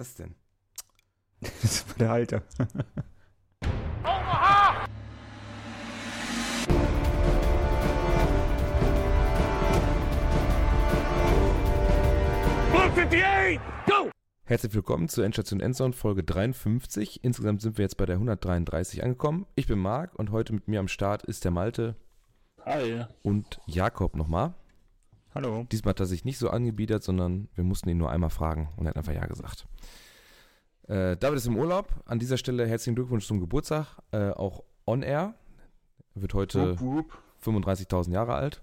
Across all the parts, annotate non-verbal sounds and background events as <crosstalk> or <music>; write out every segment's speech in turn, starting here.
das denn? <laughs> Das war der Alte. Herzlich willkommen zur Endstation Endzone Folge 53. Insgesamt sind wir jetzt bei der 133 angekommen. Ich bin Marc und heute mit mir am Start ist der Malte Hi. und Jakob nochmal. Hallo. Diesmal hat er sich nicht so angebiedert, sondern wir mussten ihn nur einmal fragen und er hat einfach Ja gesagt. Äh, David ist im Urlaub. An dieser Stelle herzlichen Glückwunsch zum Geburtstag. Äh, auch on air. Er wird heute Whoop, whoop. 35.000 Jahre alt.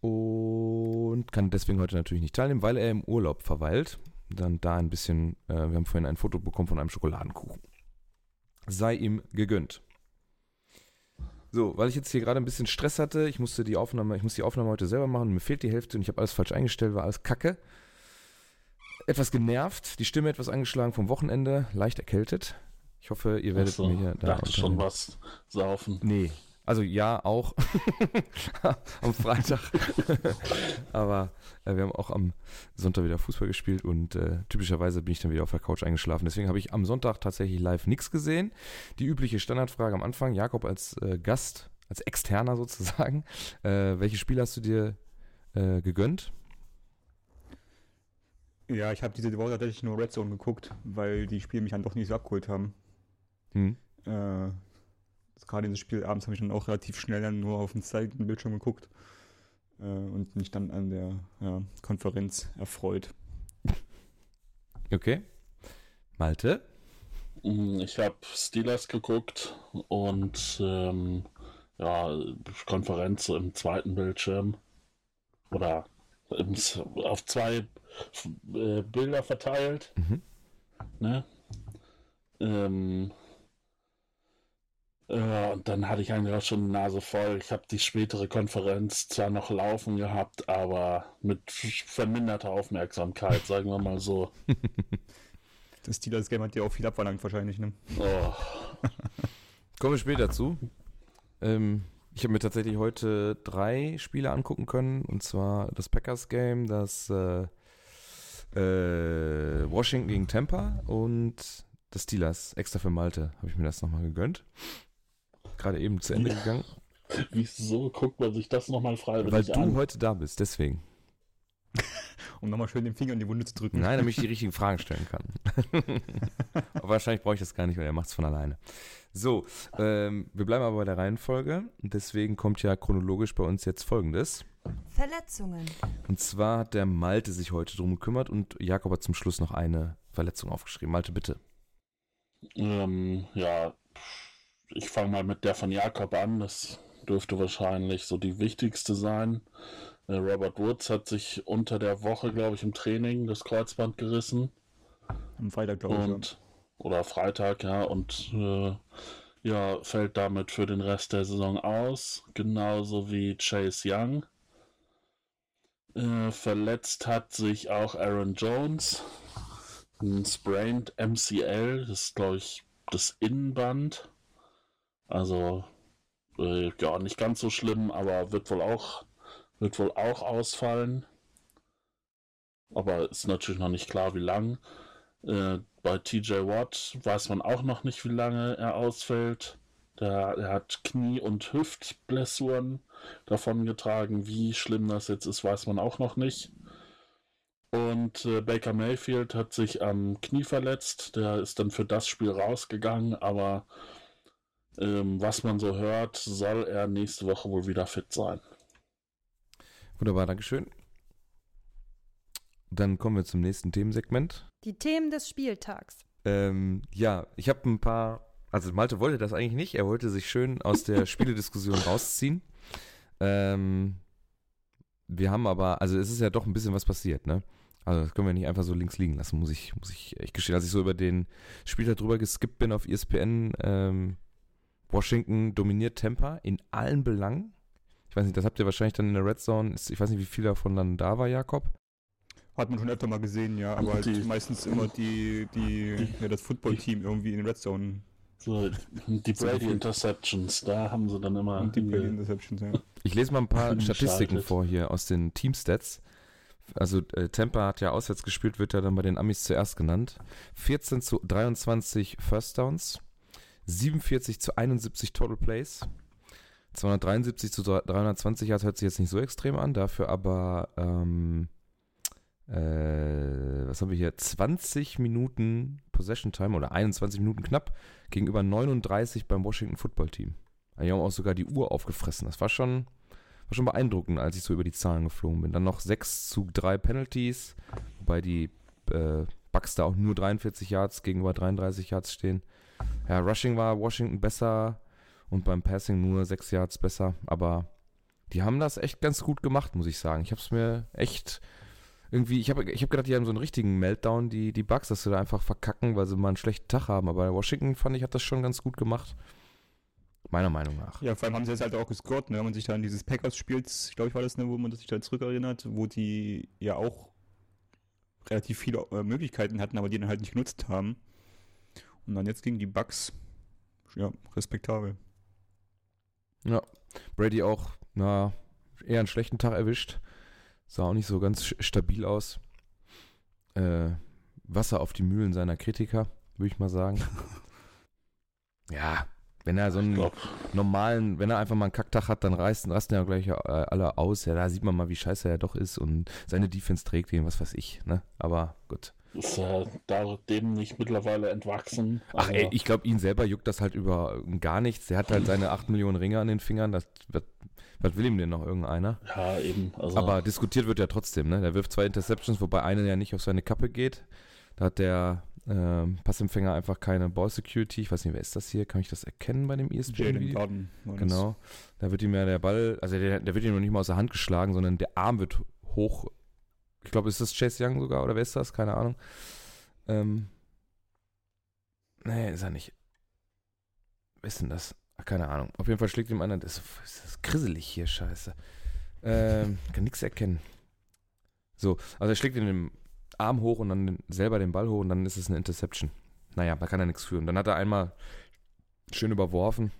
Und kann deswegen heute natürlich nicht teilnehmen, weil er im Urlaub verweilt. Dann da ein bisschen, äh, wir haben vorhin ein Foto bekommen von einem Schokoladenkuchen. Sei ihm gegönnt. So, weil ich jetzt hier gerade ein bisschen Stress hatte, ich musste die Aufnahme, ich muss die Aufnahme heute selber machen, mir fehlt die Hälfte und ich habe alles falsch eingestellt, war alles kacke. Etwas genervt, die Stimme etwas angeschlagen vom Wochenende, leicht erkältet. Ich hoffe, ihr werdet Achso, mir da dachte schon was saufen. Nee. Also ja, auch <laughs> am Freitag. <laughs> Aber äh, wir haben auch am Sonntag wieder Fußball gespielt und äh, typischerweise bin ich dann wieder auf der Couch eingeschlafen. Deswegen habe ich am Sonntag tatsächlich live nichts gesehen. Die übliche Standardfrage am Anfang, Jakob als äh, Gast, als Externer sozusagen. Äh, welche Spiele hast du dir äh, gegönnt? Ja, ich habe diese Woche tatsächlich nur Red Zone geguckt, weil die Spiele mich dann doch nicht so abgeholt haben. Hm? Äh, gerade dieses Spiel abends habe ich dann auch relativ schnell dann nur auf den zweiten Bildschirm geguckt äh, und mich dann an der ja, Konferenz erfreut. Okay. Malte? Mm, Ich habe Steelers geguckt und ähm, ja, Konferenz im zweiten Bildschirm. Oder im, auf zwei äh, Bilder verteilt. Mhm. Ne? Ähm, äh, und dann hatte ich eigentlich auch schon die Nase voll. Ich habe die spätere Konferenz zwar noch laufen gehabt, aber mit verminderter Aufmerksamkeit, sagen wir mal so. <laughs> Das Steelers-Game hat dir auch viel abverlangt wahrscheinlich, ne? Oh, Kommen wir später zu. Ähm, ich habe mir tatsächlich heute drei Spiele angucken können. Und zwar das Packers-Game, das äh, äh, Washington gegen Tampa und das Steelers. Extra für Malte habe ich mir das nochmal gegönnt. Gerade eben zu Ende gegangen. <laughs> wieso guckt man sich das nochmal freiwillig Weil du an? heute da bist, deswegen. <laughs> Um nochmal schön den Finger in die Wunde zu drücken. Nein, damit ich die <laughs> richtigen Fragen stellen kann. aber wahrscheinlich brauche ich das gar nicht, weil er macht es von alleine. So, ähm, wir bleiben aber bei der Reihenfolge. Deswegen kommt ja chronologisch bei uns jetzt folgendes. Verletzungen. Und zwar hat der Malte sich heute drum gekümmert und Jakob hat zum Schluss noch eine Verletzung aufgeschrieben. Malte, bitte. Ähm, ja, ich fange mal mit der von Jakob an. Das dürfte wahrscheinlich so die wichtigste sein. Äh, Robert Woods hat sich unter der Woche, glaube ich, im Training das Kreuzband gerissen. Am Freitag, glaube ich. und oder Freitag, ja, und äh, ja, fällt damit für den Rest der Saison aus, genauso wie Chase Young. Äh, verletzt hat sich auch Aaron Jones, ein sprained MCL, das ist glaube ich das Innenband. Also äh, ja, nicht ganz so schlimm, aber wird wohl auch wird wohl auch ausfallen. Aber ist natürlich noch nicht klar, wie lang. Äh, bei TJ Watt weiß man auch noch nicht, wie lange er ausfällt. Der, er hat Knie- und Hüftblessuren davongetragen. Wie schlimm das jetzt ist, weiß man auch noch nicht. Und äh, Baker Mayfield hat sich am Knie verletzt. Der ist dann für das Spiel rausgegangen, aber ähm, was man so hört, soll er nächste Woche wohl wieder fit sein. Wunderbar, Dankeschön. Dann kommen wir zum nächsten Themensegment. Die Themen des Spieltags. Ähm, ja, ich habe ein paar. Also Malte wollte das eigentlich nicht. Er wollte sich schön aus der <laughs> Spielediskussion rausziehen. Ähm, wir haben aber, also es ist ja doch ein bisschen was passiert, ne? Also das können wir nicht einfach so links liegen lassen, muss ich, muss ich echt gestehen. Als ich so über den Spieltag drüber geskippt bin auf ESPN, ähm, Washington dominiert Tampa in allen Belangen. Ich weiß nicht, das habt ihr wahrscheinlich dann in der Red Zone. Ich weiß nicht, wie viel davon dann da war, Jakob. Hat man schon öfter mal gesehen, ja, aber halt Die- meistens immer die, die, ja, das Football-Team irgendwie in den Red Zone So, die Brady Interceptions, da haben sie dann immer und die Play hier- Interceptions, ja. Ich lese mal ein paar. <laughs> Statistiken vor hier aus den Teamstats. Also äh, Tampa hat ja auswärts gespielt, wird ja dann bei den Amis zuerst genannt. 14 zu 23 First Downs, 47 zu 71 Total Plays, 273 zu 320 Yards hört sich jetzt nicht so extrem an, dafür aber, ähm, äh, was haben wir hier, 20 Minuten Possession Time oder 21 Minuten knapp gegenüber 39 beim Washington Football Team. Die haben auch sogar die Uhr aufgefressen. Das war schon, war schon beeindruckend, als ich so über die Zahlen geflogen bin. Dann noch 6 zu 3 Penalties, wobei die äh, Bucks da auch nur 43 Yards gegenüber 33 Yards stehen. Ja, Rushing war Washington besser und beim Passing nur 6 Yards besser, aber die haben das echt ganz gut gemacht, muss ich sagen. Ich habe es mir echt irgendwie, ich habe ich hab gedacht, die haben so einen richtigen Meltdown, die, die Bugs, dass sie da einfach verkacken, weil sie mal einen schlechten Tag haben. Aber Washington fand ich, hat das schon ganz gut gemacht. Meiner Meinung nach. Ja, vor allem haben sie jetzt halt auch gescored, ne? wenn man sich da an dieses Packers-Spiel, ich glaube ich war das, ne, wo man sich da zurückerinnert, wo die ja auch relativ viele äh, Möglichkeiten hatten, aber die dann halt nicht genutzt haben. Und dann jetzt gegen die Bucks, ja, respektabel. Ja, Brady auch, na, eher einen schlechten Tag erwischt. Sah auch nicht so ganz stabil aus. Äh, Wasser auf die Mühlen seiner Kritiker, würde ich mal sagen. <laughs> ja, wenn er so einen normalen, wenn er einfach mal einen Kacktag hat, dann reißen, rasten ja gleich äh, alle aus. Ja, da sieht man mal, wie scheiße er doch ist und seine Defense trägt ihn, was weiß ich, ne? Aber gut. Ist er da dem nicht mittlerweile entwachsen? Ach ey, ich glaube, ihn selber juckt das halt über gar nichts. Der hat halt seine 8 Millionen Ringe an den Fingern. Das wird, was will ihm denn noch irgendeiner? Ja, eben. Also Aber diskutiert wird ja trotzdem, ne? Der wirft zwei Interceptions, wobei eine ja nicht auf seine Kappe geht. Da hat der ähm, Passempfänger einfach keine Ball Security. Ich weiß nicht, wer ist das hier? Kann ich das erkennen bei dem ESPN-Video? Genau. Da wird ihm ja der Ball, also der, der wird ihm noch nicht mal aus der Hand geschlagen, sondern der Arm wird hoch. Ich glaube, ist das Chase Young sogar oder wer ist das? Keine Ahnung. Ähm, nee, ist er nicht. Wer ist denn das? Ach, keine Ahnung. Auf jeden Fall schlägt ihm einer. Das, das ist grisselig hier, scheiße. Ähm, kann nichts erkennen. So, also er schlägt ihn im Arm hoch und dann selber den Ball hoch und dann ist es eine Interception. Naja, da kann er nichts führen. Dann hat er einmal schön überworfen.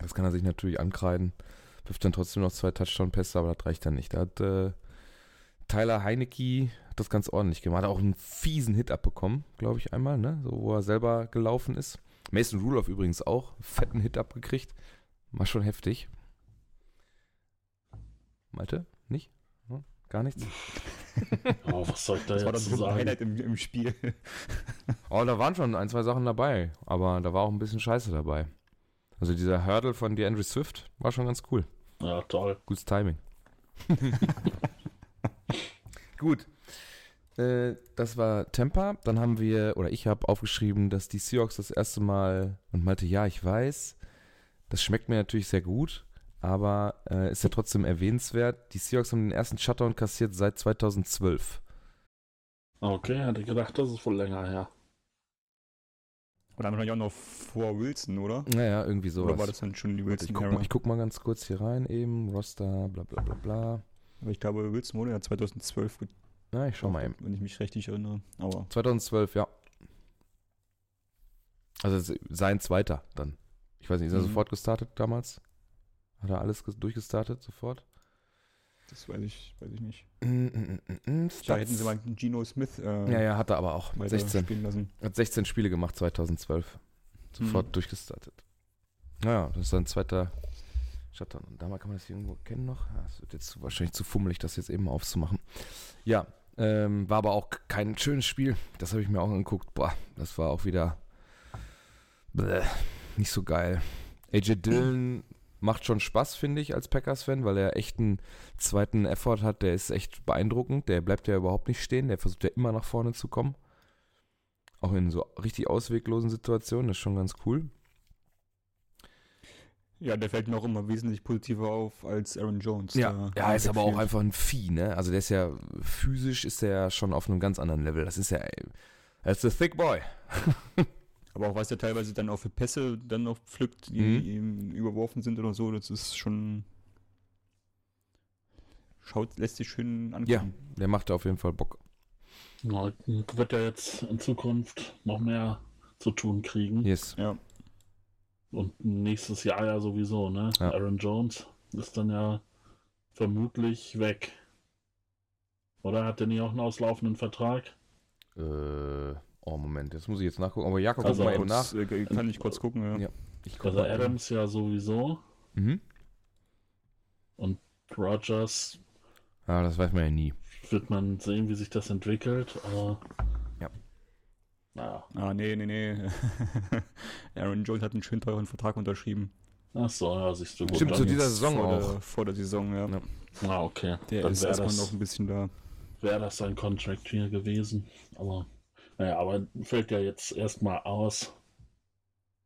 Das kann er sich natürlich ankreiden. Wirft dann trotzdem noch zwei Touchdown-Pässe, aber das reicht dann nicht. Da hat äh, Tyler Heinecke das ganz ordentlich gemacht. Hat auch einen fiesen Hit abbekommen, glaube ich, einmal, ne? So, wo er selber gelaufen ist. Mason Rudolph übrigens auch. Fetten Hit abgekriegt. War schon heftig. Malte? Nicht? Hm? Gar nichts? <laughs> Oh, was soll ich da das jetzt war dann so ein sagen? Highlight im, im Spiel. <laughs> Oh, da waren schon ein, zwei Sachen dabei, aber da war auch ein bisschen Scheiße dabei. Also dieser Hurdle von DeAndre Swift war schon ganz cool. Ja, toll. Gutes Timing. <laughs> Gut. Äh, das war Tampa. Dann haben wir, oder ich habe aufgeschrieben, dass die Seahawks das erste Mal und meinte, ja, ich weiß, das schmeckt mir natürlich sehr gut, aber äh, ist ja trotzdem erwähnenswert. Die Seahawks haben den ersten Shutdown kassiert seit 2012. Okay, hätte gedacht, das ist wohl länger her. Und dann wahrscheinlich auch noch vor Wilson, oder? Naja, irgendwie sowas. Oder war das dann schon die Warte, ich, guck mal, ich guck mal ganz kurz hier rein eben. Roster, bla bla bla bla. Aber ich glaube, Wilson wurde ja 2012 getauft, Na, ich schau mal eben. wenn ich mich richtig erinnere. Aber 2012, ja. Also sein zweiter dann. Ich weiß nicht, ist er Mhm. sofort gestartet damals? Hat er alles ges- durchgestartet sofort? das weiß ich, weiß ich nicht. Mm, mm, mm, Da hätten sie mal Gino Smith äh, Ja, ja, hat er aber auch. weiter 16. spielen lassen. Hat 16 Spiele gemacht 2012. Sofort Mhm. durchgestartet. Naja, das ist sein zweiter Shutdown. Und damals kann man das hier irgendwo kennen noch. Ja, Es wird jetzt wahrscheinlich zu fummelig, das jetzt eben aufzumachen. Ja, ähm, war aber auch kein schönes Spiel. Das habe ich mir auch angeguckt. Boah, das war auch wieder bäh, nicht so geil. AJ Dillon macht schon Spaß, finde ich, als Packers-Fan, weil er echt einen zweiten Effort hat. Der ist echt beeindruckend. Der bleibt ja überhaupt nicht stehen. Der versucht ja immer nach vorne zu kommen. Auch in so richtig ausweglosen Situationen. Das ist schon ganz cool. Ja, der fällt mir auch immer wesentlich positiver auf als Aaron Jones. Ja, der ja, ist aber auch einfach ein Vieh, ne? Also der ist ja physisch ist der ja schon auf einem ganz anderen Level. Das ist ja, das ist a thick boy. <laughs> Aber auch was er teilweise dann auch für Pässe dann noch pflückt, die Mhm. ihm überworfen sind oder so, das ist schon. Schaut, lässt sich schön angucken. Ja, der macht auf jeden Fall Bock. Ja, wird er jetzt in Zukunft noch mehr zu tun kriegen. Yes. Ja. Und nächstes Jahr ja sowieso, ne? Ja. Aaron Jones ist dann ja vermutlich weg. Oder hat der nicht auch einen auslaufenden Vertrag? Äh, oh, Moment, das muss ich jetzt nachgucken. Aber Jakob, Also guck mal eben nach. äh, kann ich kurz gucken, ja. Ja. Ich guck Also. Adams ja sowieso. Mhm. Rogers Ja, das weiß man ja nie. wird man sehen, wie sich das entwickelt. Aber. Naja. Ah, nee, nee, nee. <laughs> Aaron Jones hat einen schön teuren Vertrag unterschrieben. Ach so, ja, siehst du. Gut, Stimmt, zu dieser Saison vor auch. Der, vor der Saison, ja. Ja. Ah, okay. Der dann ist wäre erstmal das, noch ein bisschen da. wär das sein Contract hier gewesen. Aber, naja, aber fällt ja jetzt erstmal aus.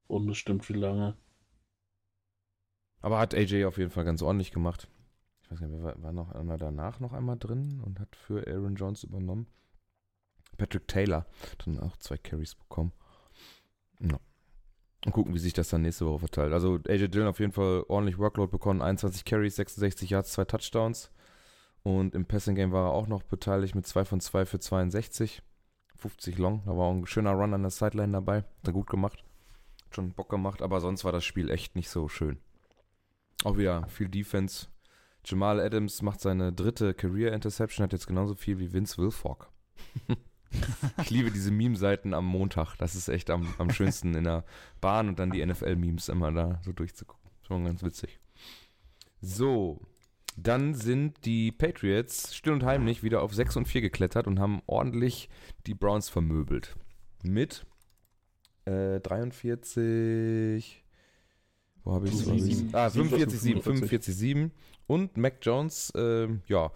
Unbestimmt wie lange. Aber hat AJ auf jeden Fall ganz ordentlich gemacht. Ich weiß gar nicht, wer war, war noch einer danach noch einmal drin und hat für Aaron Jones übernommen. Patrick Taylor dann auch zwei Carries bekommen. Ja. Und gucken, wie sich das dann nächste Woche verteilt. Also AJ Dillon auf jeden Fall ordentlich Workload bekommen. 21 Carries, 66 Yards, zwei Touchdowns. Und im Passing Game war er auch noch beteiligt mit 2 von 2 für 62. 50 Long. Da war auch ein schöner Run an der Sideline dabei. Hat er gut gemacht. Hat schon Bock gemacht. Aber sonst war das Spiel echt nicht so schön. Auch wieder viel Defense. Jamal Adams macht seine dritte Career Interception, hat jetzt genauso viel wie Vince Wilfork. <laughs> ich liebe diese Meme-Seiten am Montag. Das ist echt am, am schönsten in der Bahn und dann die NFL-Memes immer da so durchzugucken. Schon ganz witzig. So, dann sind die Patriots still und heimlich wieder auf 6 und 4 geklettert und haben ordentlich die Browns vermöbelt. Mit äh, 43. Wo habe ich es? Ah, Sieben, 45, 7, 45. 45, 7. Und Mac Jones, ähm, ja,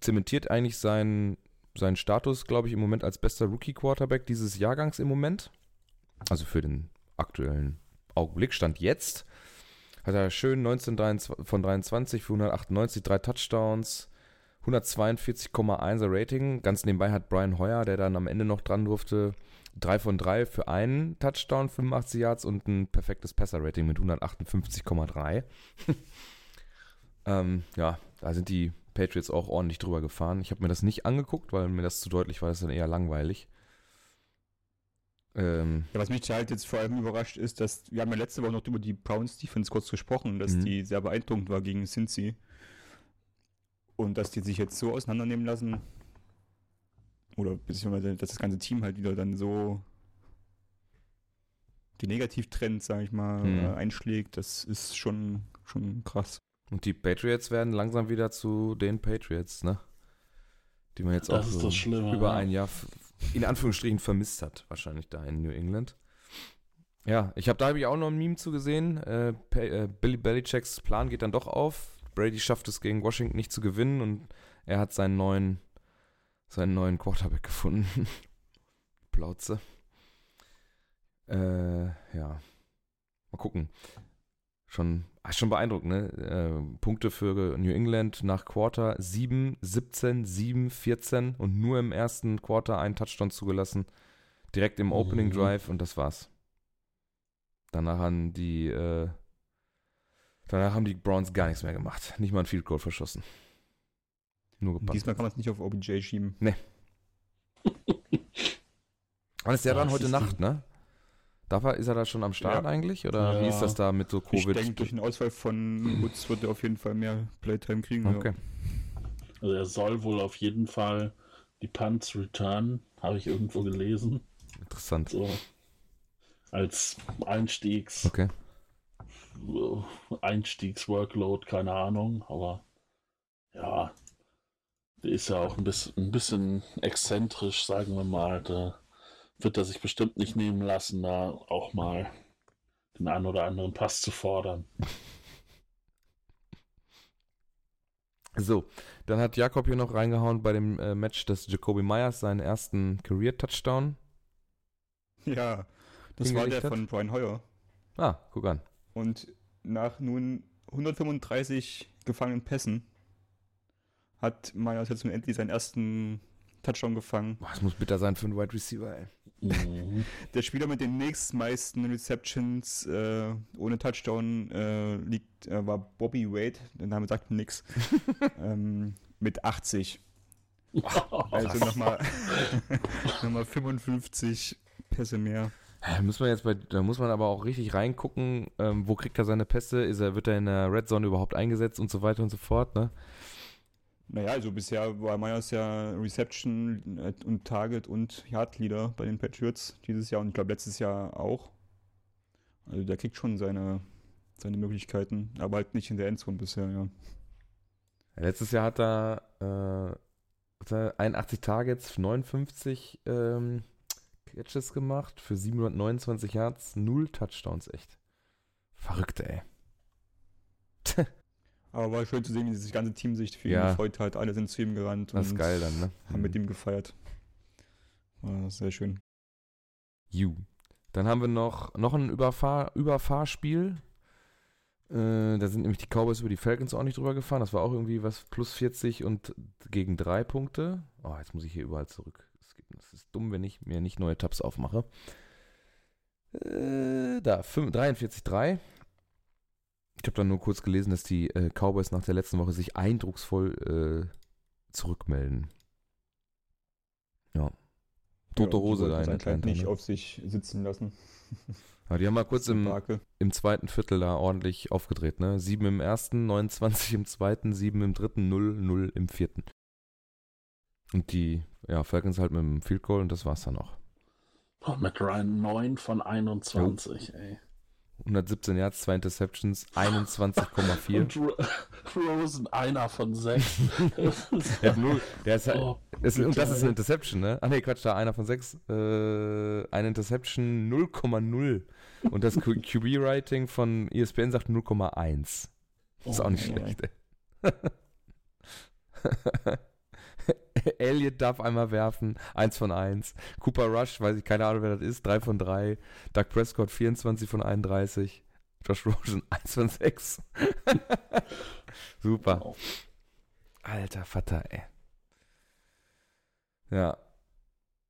zementiert eigentlich seinen, seinen Status, glaube ich, im Moment als bester Rookie-Quarterback dieses Jahrgangs im Moment. Also für den aktuellen Augenblick. Stand jetzt. Hat er schön 19 23 von 23 für 198, drei Touchdowns, 142,1er Rating. Ganz nebenbei hat Brian Hoyer, der dann am Ende noch dran durfte, 3 von 3 für einen Touchdown, 85 Yards und ein perfektes Passer-Rating mit 158,3. <laughs> ähm, ja, da sind die Patriots auch ordentlich drüber gefahren. Ich habe mir das nicht angeguckt, weil mir das zu deutlich war, das ist dann eher langweilig. Ähm, Ja, was mich halt jetzt vor allem überrascht ist, dass wir haben ja letzte Woche noch über die Browns Defense kurz gesprochen, dass Mhm. die sehr beeindruckend war gegen Cincy. Und dass die sich jetzt so auseinandernehmen lassen, oder beziehungsweise, dass das ganze Team halt wieder dann so die Negativtrends, sag ich mal, Mhm. äh, einschlägt, das ist schon, schon krass. Und die Patriots werden langsam wieder zu den Patriots, ne? Die man jetzt Das auch so Schlimme. über ja. ein Jahr in Anführungsstrichen vermisst hat, wahrscheinlich da in New England. Ja, ich habe da habe ich auch noch ein Meme zu gesehen. Äh, äh, Billy Belichicks Plan geht dann doch auf. Brady schafft es gegen Washington nicht zu gewinnen und er hat seinen neuen seinen neuen Quarterback gefunden. <laughs> Plauze. Äh, ja. Mal gucken. Schon, ah, schon beeindruckend, ne? Äh, Punkte für New England nach Quarter 7, 17, 7, 14 und nur im ersten Quarter einen Touchdown zugelassen. Direkt im Opening Mhm. Drive und das war's. Danach haben die, äh, danach haben die Browns gar nichts mehr gemacht. Nicht mal ein Field Goal verschossen. Nur gepasst. diesmal kann man es nicht auf OBJ schieben. Ist <laughs> der Ja, dann heute Nacht, ne? Darf er, ist er da schon am Start Ja. eigentlich? Oder wie Ja. ist das da mit so Ich Covid? denke, durch den Ausfall von Woods wird er auf jeden Fall mehr Playtime kriegen. ja. okay. Also er soll wohl auf jeden Fall die Punts return, habe ich irgendwo gelesen. Interessant. So als Einstiegs Okay. Einstiegs-Workload, keine Ahnung, aber ja, der ist ja auch ein bisschen, ein bisschen exzentrisch, sagen wir mal. Da wird er sich bestimmt nicht nehmen lassen, da auch mal den einen oder anderen Pass zu fordern. So, dann hat Jakob hier noch reingehauen bei dem äh, Match des Jacoby Myers seinen ersten Career-Touchdown. Ja, das war der hat? von Brian Hoyer. Ah, guck an. Und nach nun 135 gefangenen Pässen hat Myers jetzt nun endlich seinen ersten Touchdown gefangen. Boah, das muss bitter sein für einen Wide Receiver, ey. Mhm. Der Spieler mit den nächstmeisten Receptions äh, ohne Touchdown äh, liegt, äh, war Bobby Wade. Der Name sagt nichts. <laughs> ähm, mit 80. Also nochmal nochmal 55 Pässe mehr. Da muss man jetzt bei, da muss man aber auch richtig reingucken, ähm, wo kriegt er seine Pässe, ist er, wird er in der Red Zone überhaupt eingesetzt und so weiter und so fort, ne? Naja, also bisher war Myers ja Reception äh, und Target und Yard Leader bei den Patriots dieses Jahr und ich glaube letztes Jahr auch. Also der kriegt schon seine, seine Möglichkeiten, aber halt nicht in der Endzone bisher, ja. Letztes Jahr hat er, äh, hat er 81 Targets, 59 ähm, Catches gemacht für 729 Yards, 0 Touchdowns, echt. Verrückt, ey. Aber war schön zu sehen, wie das ganze Team sich für ihn Ja. gefreut hat. Alle sind zu ihm gerannt Das ist und geil dann, ne? haben mit ihm gefeiert. War sehr schön. You. Dann haben wir noch, noch ein Überfahr Überfahrspiel. Äh, da sind nämlich die Cowboys über die Falcons auch nicht drüber gefahren. Das war auch irgendwie was plus 40 und gegen drei Punkte. Oh, jetzt muss ich hier überall zurück. Das ist dumm, wenn ich mir nicht neue Tabs aufmache. Äh, da, 43-3. Ich habe dann nur kurz gelesen, dass die äh, Cowboys nach der letzten Woche sich eindrucksvoll äh, zurückmelden. Ja. Tote Ja, Hose da in Atlanta. nicht Ne? auf sich sitzen lassen. <laughs> Aber die haben mal kurz im, im zweiten Viertel da ordentlich aufgedreht, ne? Sieben im ersten, 29 im zweiten, sieben im dritten, 0, 0 im vierten. Und die, ja, Falcons halt mit dem Field Goal und das war's dann auch. Oh, Matt Ryan 9 von 21, ey. 117 Yards, zwei Interceptions, <laughs> 21,4. Und Ro <laughs> Rosen einer von 6. <laughs> Der ist halt, oh, ist, und das ist eine Interception, ne? Ach nee, Quatsch, da einer von sechs. Äh, eine Interception 0,0. Und das Q- QB-Rating von ESPN sagt 0,1. Ist auch nicht Oh, schlecht, ey. <laughs> Elliot darf einmal werfen, 1 von 1. Cooper Rush, weiß ich keine Ahnung, wer das ist, 3 von 3. Doug Prescott, 24 von 31. Josh Rosen, <laughs> 1 von 6. <laughs> Super. Wow. Alter Vater, ey. Ja.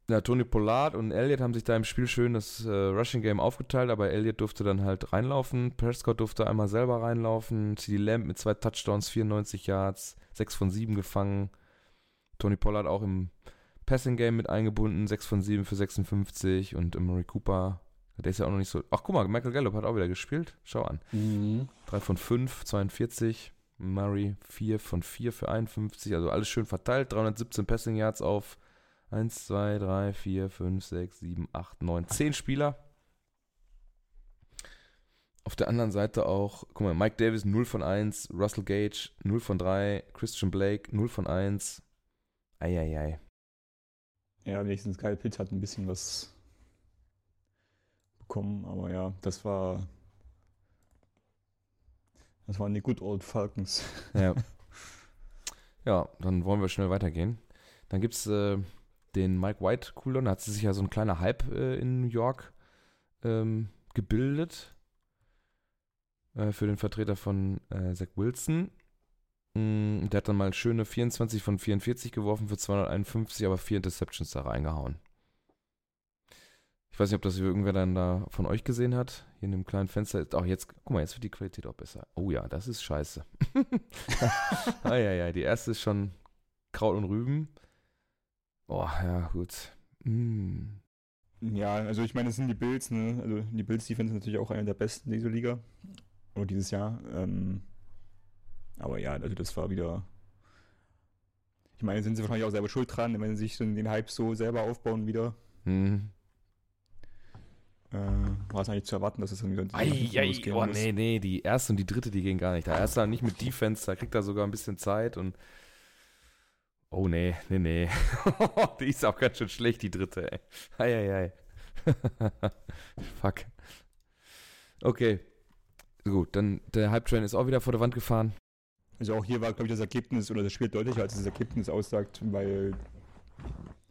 Ja, Tony Pollard und Elliott haben sich da im Spiel schön das äh, Rushing Game aufgeteilt, aber Elliott durfte dann halt reinlaufen. Prescott durfte einmal selber reinlaufen. CD Lamb mit zwei Touchdowns, 94 Yards, 6 von 7 gefangen. Tony Pollard auch im Passing Game mit eingebunden, 6 von 7 für 56 und Murray Cooper, der ist ja auch noch nicht so. Ach, guck mal, Michael Gallup hat auch wieder gespielt. Schau an. Mhm. 3 von 5, 42. Murray 4 von 4 für 51. Also alles schön verteilt. 317 Passing Yards auf 1, 2, 3, 4, 5, 6, 7, 8, 9, 10 Spieler. Auf der anderen Seite auch, guck mal, Mike Davis 0 von 1, Russell Gage 0 von 3, Christian Blake 0 von 1. Eieiei. Ja, wenigstens Kyle Pitt hat ein bisschen was bekommen, aber ja, das war. Das waren die Good Old Falcons. Ja. <laughs> ja, dann wollen wir schnell weitergehen. Dann gibt es äh, den Mike White Cooldown. Da hat sich ja so ein kleiner Hype äh, in New York ähm, gebildet. Äh, für den Vertreter von äh, Zach Wilson. Mm, der hat dann mal schöne 24 von 44 geworfen für 251, aber vier Interceptions da reingehauen. Ich weiß nicht, ob das irgendwer dann da von euch gesehen hat. Hier in dem kleinen Fenster. Auch jetzt, guck mal, jetzt wird die Qualität auch besser. Oh ja, das ist scheiße. ah, ja, ja, die erste ist schon Kraut und Rüben. Oh, ja, gut. Mm. Ja, also ich meine, es sind die Bills, ne? Also die Bills Defense ist natürlich auch einer der besten dieser Liga. Oder dieses Jahr. Ähm, aber ja, also das war wieder. Ich meine, sind sie wahrscheinlich auch selber schuld dran, wenn sie sich den Hype so selber aufbauen wieder. Hm. Äh, war es eigentlich zu erwarten, dass es dann wieder Ei, ei, losgehen oh nee, nee, die erste und die dritte, die gehen gar nicht. Der erste nicht mit Defense, da kriegt er sogar ein bisschen Zeit und. Oh nee, nee, nee. <laughs> die ist auch ganz schön schlecht, die dritte, ey. Ei, ei, ei. <laughs> Fuck. Okay. Gut, dann der Hype-Train ist auch wieder vor der Wand gefahren. Also auch hier war, glaube ich, das Ergebnis oder das Spiel deutlicher, als das Ergebnis aussagt, weil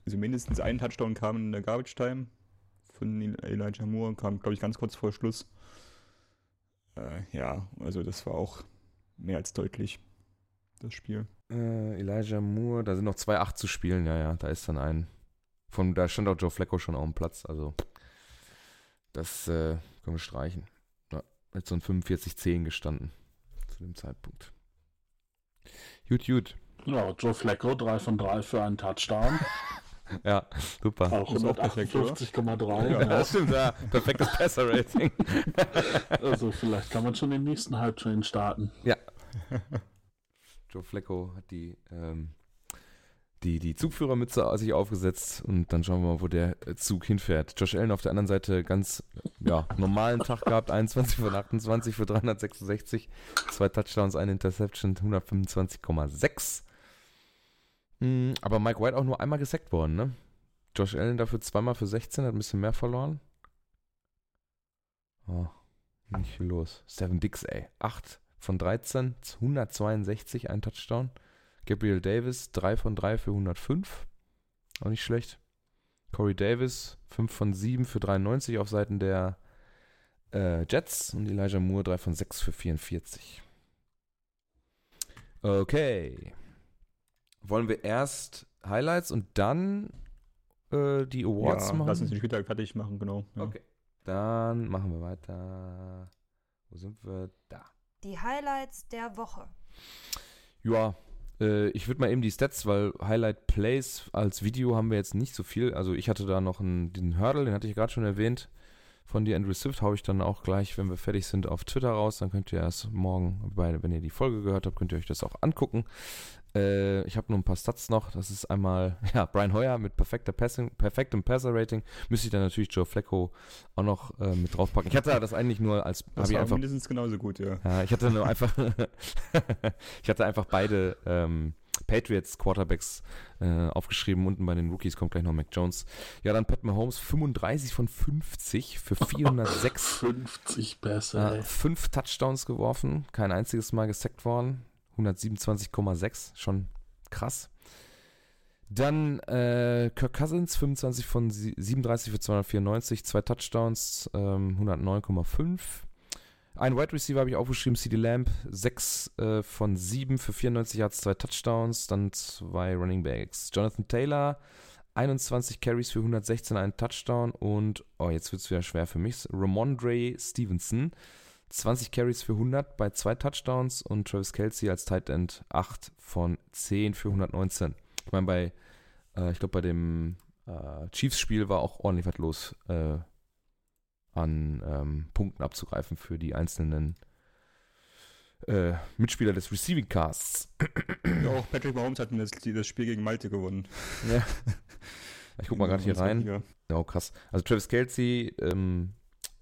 also mindestens ein Touchdown kam in der Garbage Time von Elijah Moore, kam, glaube ich, ganz kurz vor Schluss. Äh, ja, also das war auch mehr als deutlich, das Spiel. Äh, Elijah Moore, da sind noch 2-8 zu spielen, ja, ja, da ist dann ein. Von, da stand auch Joe Flacco schon auf dem Platz, also das äh, können wir streichen. Ja, mit so ein 45-10 gestanden zu dem Zeitpunkt. Gut, gut. Ja, Joe Flacco 3 von 3 für einen Touchdown. <laughs> Ja, super. Auch Ist auch mit perfekt, oder? 58,3. Ja, Ja, das stimmt, ja. Perfektes <laughs> Passer-Rating. <laughs> Also vielleicht kann man schon den nächsten Hype-Train starten. Joe Flacco hat die, ähm, die, die Zugführermütze sich aufgesetzt und dann schauen wir mal, wo der Zug hinfährt. Josh Allen auf der anderen Seite ganz ja, normalen Tag <laughs> gehabt, 21 von 28 für 366, zwei Touchdowns, eine Interception, 125,6. Mm, Aber Mike White auch nur einmal gesackt worden, ne? Josh Allen dafür zweimal für 16, hat ein bisschen mehr verloren. Oh, nicht viel los. Seven Dix, ey. 8 von 13, 162, ein Touchdown. Gabriel Davis, 3 von 3 für 105. Auch nicht schlecht. Corey Davis, 5 von 7 für 93 auf Seiten der äh, Jets. Und Elijah Moore, 3 von 6 für 44. Okay. Wollen wir erst Highlights und dann äh, die Awards ja, machen? lass uns den Spieltag fertig machen, genau. Ja. Okay. Dann machen wir weiter. Wo sind wir? Da. Die Highlights der Woche. Ja, äh, ich würde mal eben die Stats, weil Highlight Plays als Video haben wir jetzt nicht so viel. Also ich hatte da noch einen, den Hurdle, den hatte ich gerade schon erwähnt. Von dir, Andrew Swift, haue ich dann auch gleich, wenn wir fertig sind, auf Twitter raus. Dann könnt ihr erst morgen, bei, wenn ihr die Folge gehört habt, könnt ihr euch das auch angucken. Äh, ich habe nur ein paar Stats noch. Das ist einmal, <laughs> ja, Brian Hoyer mit perfekter Passing, perfektem Passer-Rating. Müsste ich dann natürlich Joe Flacco auch noch äh, mit draufpacken. Ich hatte das eigentlich nur als, Das war einfach mindestens genauso gut, ja. ja, ich hatte nur einfach, <laughs> ich hatte einfach beide ähm, Patriots Quarterbacks äh, aufgeschrieben. Unten bei den Rookies kommt gleich noch Mac Jones. Ja, dann Pat Mahomes 35 von 50 für <laughs> 406. 50 Pässe, äh, fünf Touchdowns geworfen, kein einziges Mal gesackt worden. 127,6, schon krass. Dann äh, Kirk Cousins, 25 von sie- 37 für 294, zwei Touchdowns, ähm, 109,5. Ein Wide Receiver habe ich aufgeschrieben, CD Lamb, 6 äh, von 7 für 94 Yards, zwei Touchdowns, dann zwei Running Backs. Jonathan Taylor, 21 Carries für 116, ein Touchdown und, oh, jetzt wird es wieder schwer für mich, Ramondre Stevenson, 20 Carries für 100 bei zwei Touchdowns und Travis Kelsey als Tight End 8 von 10 für 119. Ich meine, bei, äh, ich glaube, bei dem äh, Chiefs-Spiel war auch ordentlich was los äh, an ähm, Punkten abzugreifen für die einzelnen äh, Mitspieler des Receiving Casts. ja. Auch Patrick Mahomes hat das, das Spiel gegen Malte gewonnen. Ja. Ich guck mal gerade hier rein. Ja, krass. Also Travis Kelsey, ähm,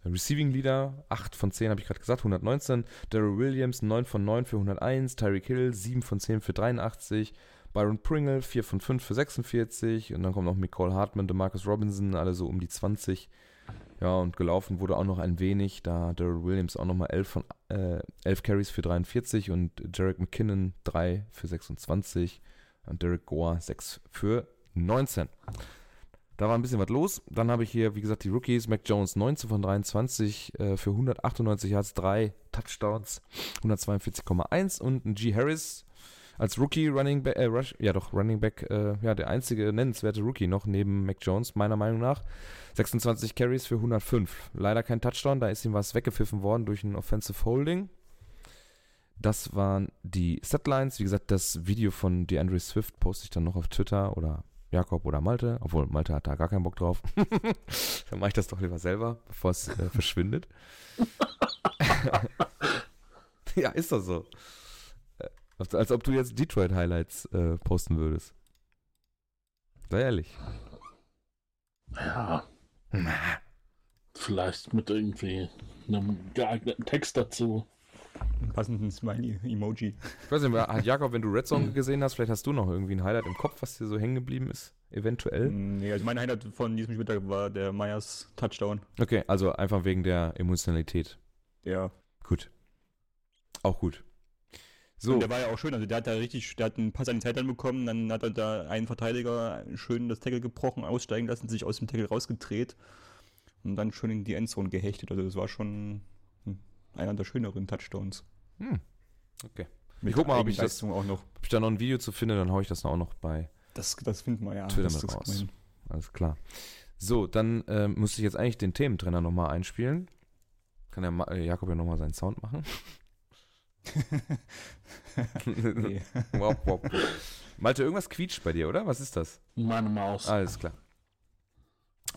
Receiving Leader, 8 von 10 habe ich gerade gesagt, 119. Daryl Williams, 9 von 9 für 101. Tyreek Hill, 7 von 10 für 83. Byron Pringle, 4 von 5 für 46. Und dann kommt noch Nicole Hartman, DeMarcus Robinson, alle so um die 20. Ja, und gelaufen wurde auch noch ein wenig, da Daryl Williams auch nochmal 11 von äh, 11 Carries für 43 und Jarek McKinnon 3 für 26 und Derek Gore 6 für 19. Da war ein bisschen was los. Dann habe ich hier, wie gesagt, die Rookies. Mac Jones 19 von 23 äh, für 198 Yards, 3 Touchdowns, 142,1 und ein G. Harris als Rookie Running Back, äh, Rush, ja doch, Running Back, äh, ja, der einzige nennenswerte Rookie noch neben Mac Jones, meiner Meinung nach. 26 Carries für 105. Leider kein Touchdown, da ist ihm was weggepfiffen worden durch ein Offensive Holding. Das waren die Setlines. Wie gesagt, das Video von DeAndre Swift poste ich dann noch auf Twitter oder Jakob oder Malte. Obwohl, Malte hat da gar keinen Bock drauf. <laughs> dann mache ich das doch lieber selber, bevor es äh, verschwindet. <laughs> ja, ist doch so. Äh, als- Als ob du jetzt Detroit Highlights äh, posten würdest. Sei ehrlich. Ja. Vielleicht mit irgendwie einem geeigneten Text dazu. Einen passenden Smiley-Emoji. Ich weiß nicht, hat Jakob, wenn du Red Zone gesehen hast, vielleicht hast du noch irgendwie ein Highlight im Kopf, was dir so hängen geblieben ist, eventuell. Nee, also mein Highlight von diesem Spieltag war der Myers Touchdown. Okay, also einfach wegen der Emotionalität. Ja. Gut. Auch gut. So, Und der war ja auch schön, also der hat da richtig, der hat einen Pass an die Zeit dann bekommen, dann hat er da einen Verteidiger schön das Tackle gebrochen, aussteigen lassen, sich aus dem Tackle rausgedreht und dann schön in die Endzone gehechtet. Also das war schon einer der schöneren Touchdowns. hm, okay. Mit guck mal, ob ich das- auch noch. Ob ich da noch ein Video zu finde, dann haue ich das auch noch bei Das, das finden wir ja. Twitter das mit raus. Alles klar. So, dann ähm, müsste ich jetzt eigentlich den Thementrenner nochmal einspielen. Kann der Ma äh, Jakob ja nochmal seinen Sound machen. <laughs> wow, wow. Malte, irgendwas quietscht bei dir, oder? Was ist das? Meine Maus. Alles klar.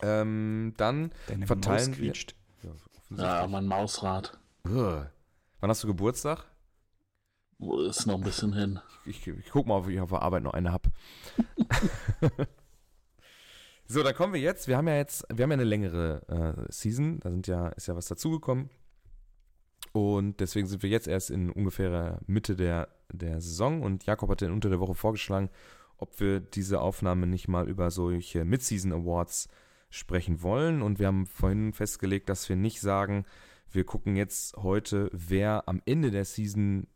Ähm, dann Deine Verteilen Maus wir- quietscht. ja, ja, offensichtlich. mein Mausrad. Wann hast du Geburtstag? Ist noch ein bisschen hin. Ich, ich guck mal, ob ich auf der Arbeit noch eine habe. <laughs> so, dann kommen wir jetzt. Wir haben ja jetzt, wir haben ja eine längere äh, Season. Da sind ja, ist ja was dazugekommen. Und deswegen sind wir jetzt erst in ungefähr Mitte der, der Saison. Und Jakob hatte unter der Woche vorgeschlagen, ob wir diese Aufnahme nicht mal über solche Mid-Season Awards sprechen wollen. Und wir haben vorhin festgelegt, dass wir nicht sagen, wir gucken jetzt heute, wer am Ende der Season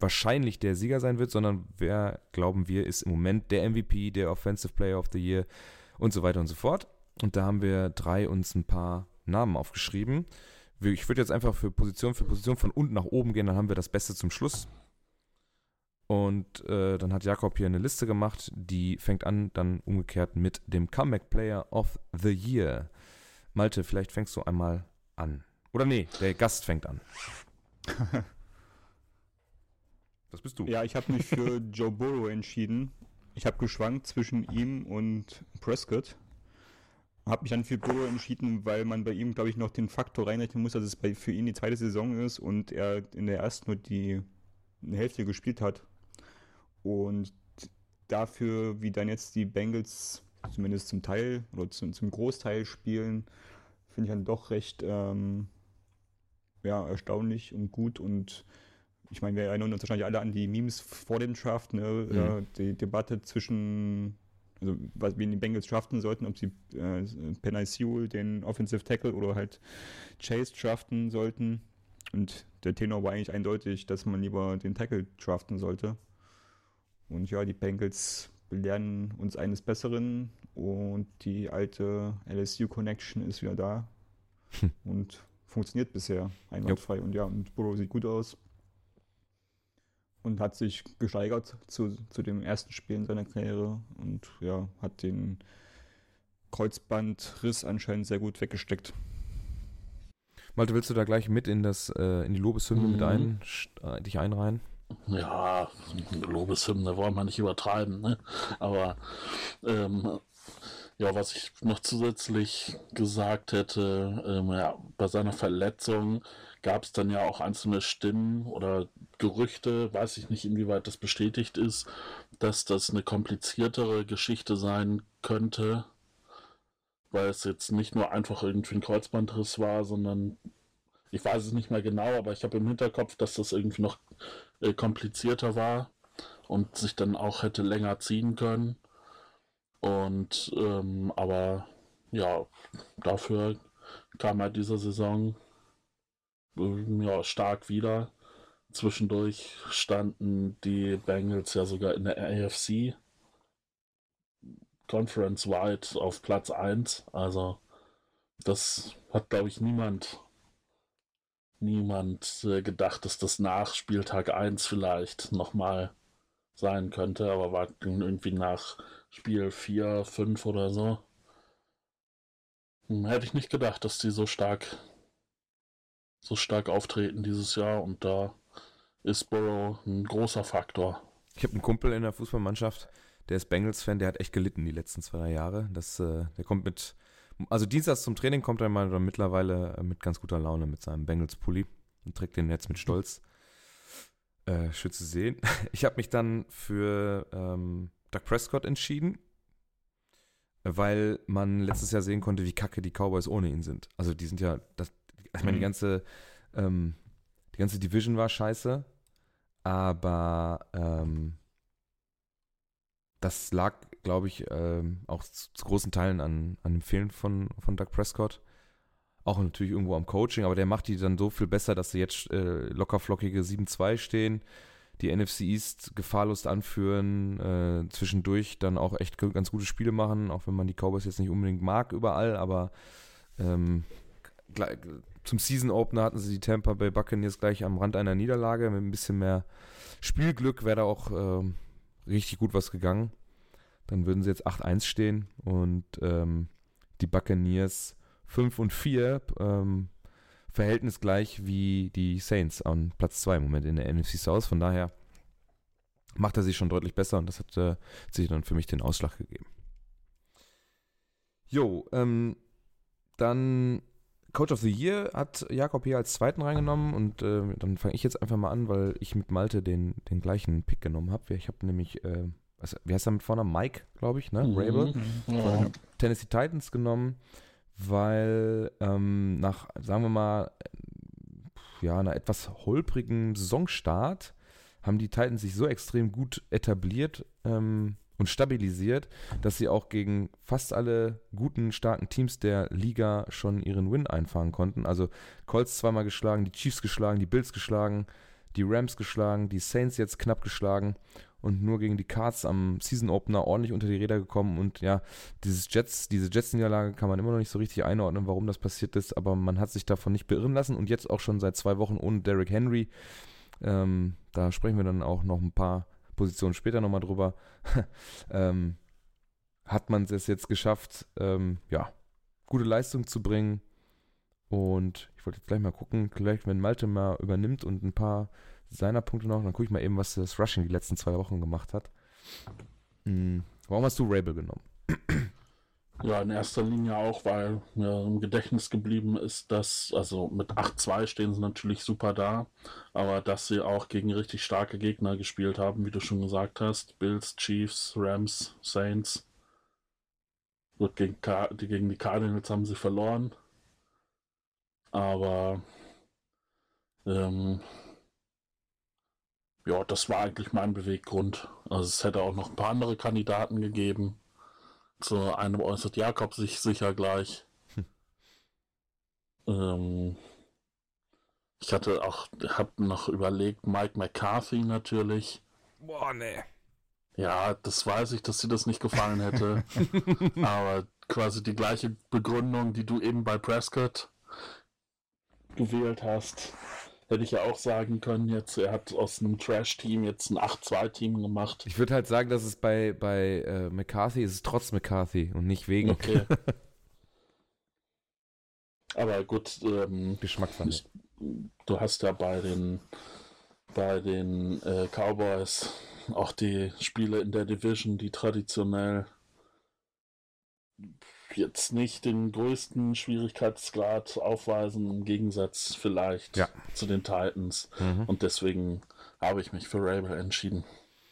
wahrscheinlich der Sieger sein wird, sondern wer, glauben wir, ist im Moment der MVP, der Offensive Player of the Year und so weiter und so fort. Und da haben wir drei uns ein paar Namen aufgeschrieben. Ich würde jetzt einfach für Position für Position von unten nach oben gehen, dann haben wir das Beste zum Schluss. Und äh, dann hat Jakob hier eine Liste gemacht, die fängt an dann umgekehrt mit dem Comeback Player of the Year. Malte, vielleicht fängst du einmal an. Oder nee, der Gast fängt an. <laughs> Das bist du. Ja, ich habe mich für <laughs> Joe Burrow entschieden. Ich habe geschwankt zwischen ihm und Prescott. Habe mich dann für Burrow entschieden, weil man bei ihm, glaube ich, noch den Faktor reinrechnen muss, dass es bei, für ihn die zweite Saison ist und er in der ersten nur die Hälfte gespielt hat. Und dafür, wie dann jetzt die Bengals zumindest zum Teil oder zum, zum Großteil spielen, finde ich dann doch recht ähm, ja, erstaunlich und gut und ich meine, wir erinnern uns wahrscheinlich alle an die Memes vor dem Draft, ne? Mhm. Ja, die Debatte zwischen, also was wir in den Bengals draften sollten, ob sie äh, Penai Sewell, den Offensive Tackle oder halt Chase draften sollten. Und der Tenor war eigentlich eindeutig, dass man lieber den Tackle draften sollte. Und ja, die Bengals belehren uns eines Besseren und die alte LSU-Connection ist wieder da hm. und funktioniert bisher einwandfrei. Yep. Und ja, und Burrow sieht gut aus und hat sich gesteigert zu, zu dem ersten Spiel in seiner Karriere und ja, hat den Kreuzbandriss anscheinend sehr gut weggesteckt. Malte, willst du da gleich mit in das äh, in die Lobeshymne mhm. mit ein, äh, dich einreihen? Ja, Lobeshymne wollen wir nicht übertreiben, ne? Aber ähm, ja, was ich noch zusätzlich gesagt hätte, ähm, ja, bei seiner Verletzung gab es dann ja auch einzelne Stimmen oder Gerüchte, weiß ich nicht, inwieweit das bestätigt ist, dass das eine kompliziertere Geschichte sein könnte, weil es jetzt nicht nur einfach irgendwie ein Kreuzbandriss war, sondern ich weiß es nicht mehr genau, aber ich habe im Hinterkopf, dass das irgendwie noch äh, komplizierter war und sich dann auch hätte länger ziehen können. Und ähm, aber ja, dafür kam er dieser Saison äh, ja, stark wieder. Zwischendurch standen die Bengals ja sogar in der AFC Conference Wide auf Platz 1. Also das hat, glaube ich, niemand niemand äh, gedacht, dass das nach Spieltag 1 vielleicht nochmal sein könnte, aber war irgendwie nach Spiel 4, 5 oder so. Hm, hätte ich nicht gedacht, dass die so stark so stark auftreten dieses Jahr und da ist Burrow ein großer Faktor. Ich habe einen Kumpel in der Fußballmannschaft, der ist Bengals-Fan, der hat echt gelitten die letzten zwei drei Jahre. Das, äh, der kommt mit, also dienstags zum Training kommt er mal mittlerweile äh, mit ganz guter Laune mit seinem Bengals-Pulli und trägt den jetzt mit Stolz. Äh, schön zu sehen. <laughs> Ich habe mich dann für ähm, Doug Prescott entschieden, weil man letztes Jahr sehen konnte, wie kacke die Cowboys ohne ihn sind. Also die sind ja, das, ich meine, die mhm. ganze, ähm, die ganze Division war scheiße, aber ähm, das lag, glaube ich, ähm, auch zu, zu, großen Teilen an, an dem Fehlen von, von Doug Prescott. Auch natürlich irgendwo am Coaching, aber der macht die dann so viel besser, dass sie jetzt äh, lockerflockige 7-2 stehen, die NFC East gefahrlos anführen, äh, zwischendurch dann auch echt ganz gute Spiele machen, auch wenn man die Cowboys jetzt nicht unbedingt mag überall, aber ähm, zum Season Opener hatten sie die Tampa Bay Buccaneers gleich am Rand einer Niederlage. Mit ein bisschen mehr Spielglück wäre da auch ähm, richtig gut was gegangen. Dann würden sie jetzt 8-1 stehen und ähm, die Buccaneers 5 und 4 ähm, Verhältnis gleich wie die Saints an Platz 2 im Moment in der NFC South. Von daher macht er sich schon deutlich besser und das hat äh, sich dann für mich den Ausschlag gegeben. Jo, ähm, dann Coach of the Year hat Jakob hier als zweiten reingenommen und äh, dann fange ich jetzt einfach mal an, weil ich mit Malte den, den gleichen Pick genommen habe. Ich habe nämlich, äh, was, wie heißt er mit vorne? Mike, glaube ich, ne? Mhm. Rabel. Ja. von den Tennessee Titans genommen, weil ähm, nach, sagen wir mal, äh, ja, einer etwas holprigen Saisonstart haben die Titans sich so extrem gut etabliert ähm, und stabilisiert, dass sie auch gegen fast alle guten, starken Teams der Liga schon ihren Win einfahren konnten. Also Colts zweimal geschlagen, die Chiefs geschlagen, die Bills geschlagen, die Rams geschlagen, die Saints jetzt knapp geschlagen und nur gegen die Cards am Season Opener ordentlich unter die Räder gekommen und ja, dieses Jets, diese Jets-Niederlage kann man immer noch nicht so richtig einordnen, warum das passiert ist, aber man hat sich davon nicht beirren lassen und jetzt auch schon seit zwei Wochen ohne Derrick Henry. Ähm, da sprechen wir dann auch noch ein paar Positionen später nochmal drüber. <laughs> ähm, hat man es jetzt geschafft, ähm, ja, gute Leistung zu bringen. Und ich wollte jetzt gleich mal gucken, vielleicht wenn Malte mal übernimmt und ein paar seiner Punkte noch, dann gucke ich mal eben, was das Rushing die letzten zwei Wochen gemacht hat. Hm, warum hast du Rabel genommen? Ja, in erster Linie auch, weil mir im Gedächtnis geblieben ist, dass, also mit 8-2 stehen sie natürlich super da, aber dass sie auch gegen richtig starke Gegner gespielt haben, wie du schon gesagt hast. Bills, Chiefs, Rams, Saints. Gut, gegen, die, gegen die Cardinals haben sie verloren. Aber ähm, ja, das war eigentlich mein Beweggrund. Also es hätte auch noch ein paar andere Kandidaten gegeben. Zu einem äußert Jakob sich sicher gleich. ähm, ich hatte auch, hab noch überlegt, Mike McCarthy natürlich. Boah, nee. Ja, das weiß ich, dass dir das nicht gefallen hätte. <laughs> Aber quasi die gleiche Begründung, die du eben bei Prescott gewählt hast, hätte ich ja auch sagen können. Jetzt, er hat aus einem Trash-Team jetzt ein 8-2-Team gemacht. Ich würde halt sagen, dass es bei, bei äh, McCarthy ist es trotz McCarthy und nicht wegen Okay. <laughs> Aber gut, ähm, Geschmackssache. Ich- du hast ja bei den bei den äh, Cowboys auch die Spiele in der Division, die traditionell jetzt nicht den größten Schwierigkeitsgrad aufweisen, im Gegensatz vielleicht Ja. zu den Titans. Mhm. Und deswegen habe ich mich für Rabel entschieden.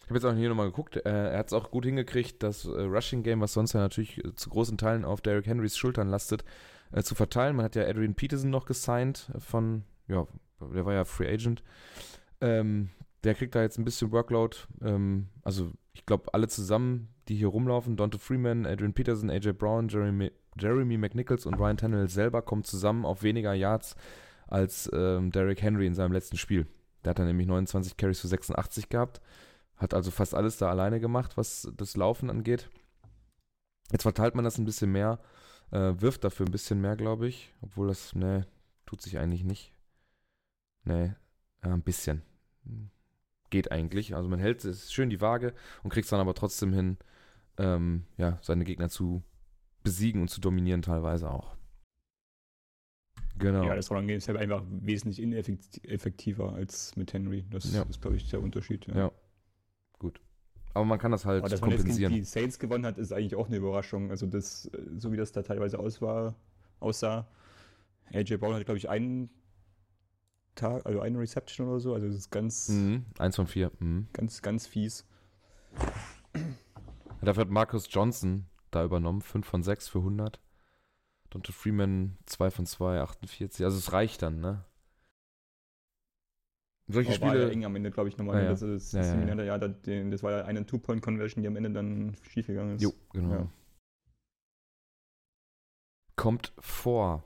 Ich habe jetzt auch hier nochmal geguckt. Äh, er hat es auch gut hingekriegt, das äh, Rushing Game, was sonst ja natürlich zu großen Teilen auf Derrick Henrys Schultern lastet, äh, zu verteilen. Man hat ja Adrian Peterson noch gesigned von, ja, der war ja Free Agent. Ähm, der kriegt da jetzt ein bisschen Workload. Ähm, also ich glaube, alle zusammen, die hier rumlaufen, Dante Freeman, Adrian Peterson, AJ Brown, Jeremy, Jeremy McNichols und Ryan Tannehill selber kommen zusammen auf weniger Yards als ähm, Derrick Henry in seinem letzten Spiel. Der hat dann nämlich 29 Carries für 86 gehabt. Hat also fast alles da alleine gemacht, was das Laufen angeht. Jetzt verteilt man das ein bisschen mehr, äh, wirft dafür ein bisschen mehr, glaube ich. Obwohl das, ne, tut sich eigentlich nicht. Ne, ein bisschen. Geht eigentlich. Also man hält es schön die Waage und kriegt es dann aber trotzdem hin, ähm, ja, seine Gegner zu besiegen und zu dominieren teilweise auch. Genau. Ja, das Run Game ist halt einfach wesentlich ineffektiver als mit Henry. Das Ja. ist, glaube ich, der Unterschied. Ja. Gut. Aber man kann das halt Aber dass man jetzt kompensieren. die Saints gewonnen hat, ist eigentlich auch eine Überraschung. Also das, äh, so wie das da teilweise aus war, aussah. AJ Brown hat, glaube ich, einen Tag, also eine Reception oder so. Also das ist ganz, Mhm. Eins von vier. Mhm. ganz, ganz fies. Dafür hat Marcus Johnson da übernommen. 5 von 6 für 100. Dante Freeman 2 von 2, 48. Also es reicht dann, ne? Solche Aber war ja Spiele. eng am Ende, glaube ich, nochmal. Ja, ja. Das, Ja, das, ja, ja, ja. das, war ja eine Two-Point-Conversion, die am Ende dann schiefgegangen ist. Jo, genau. Kommt vor.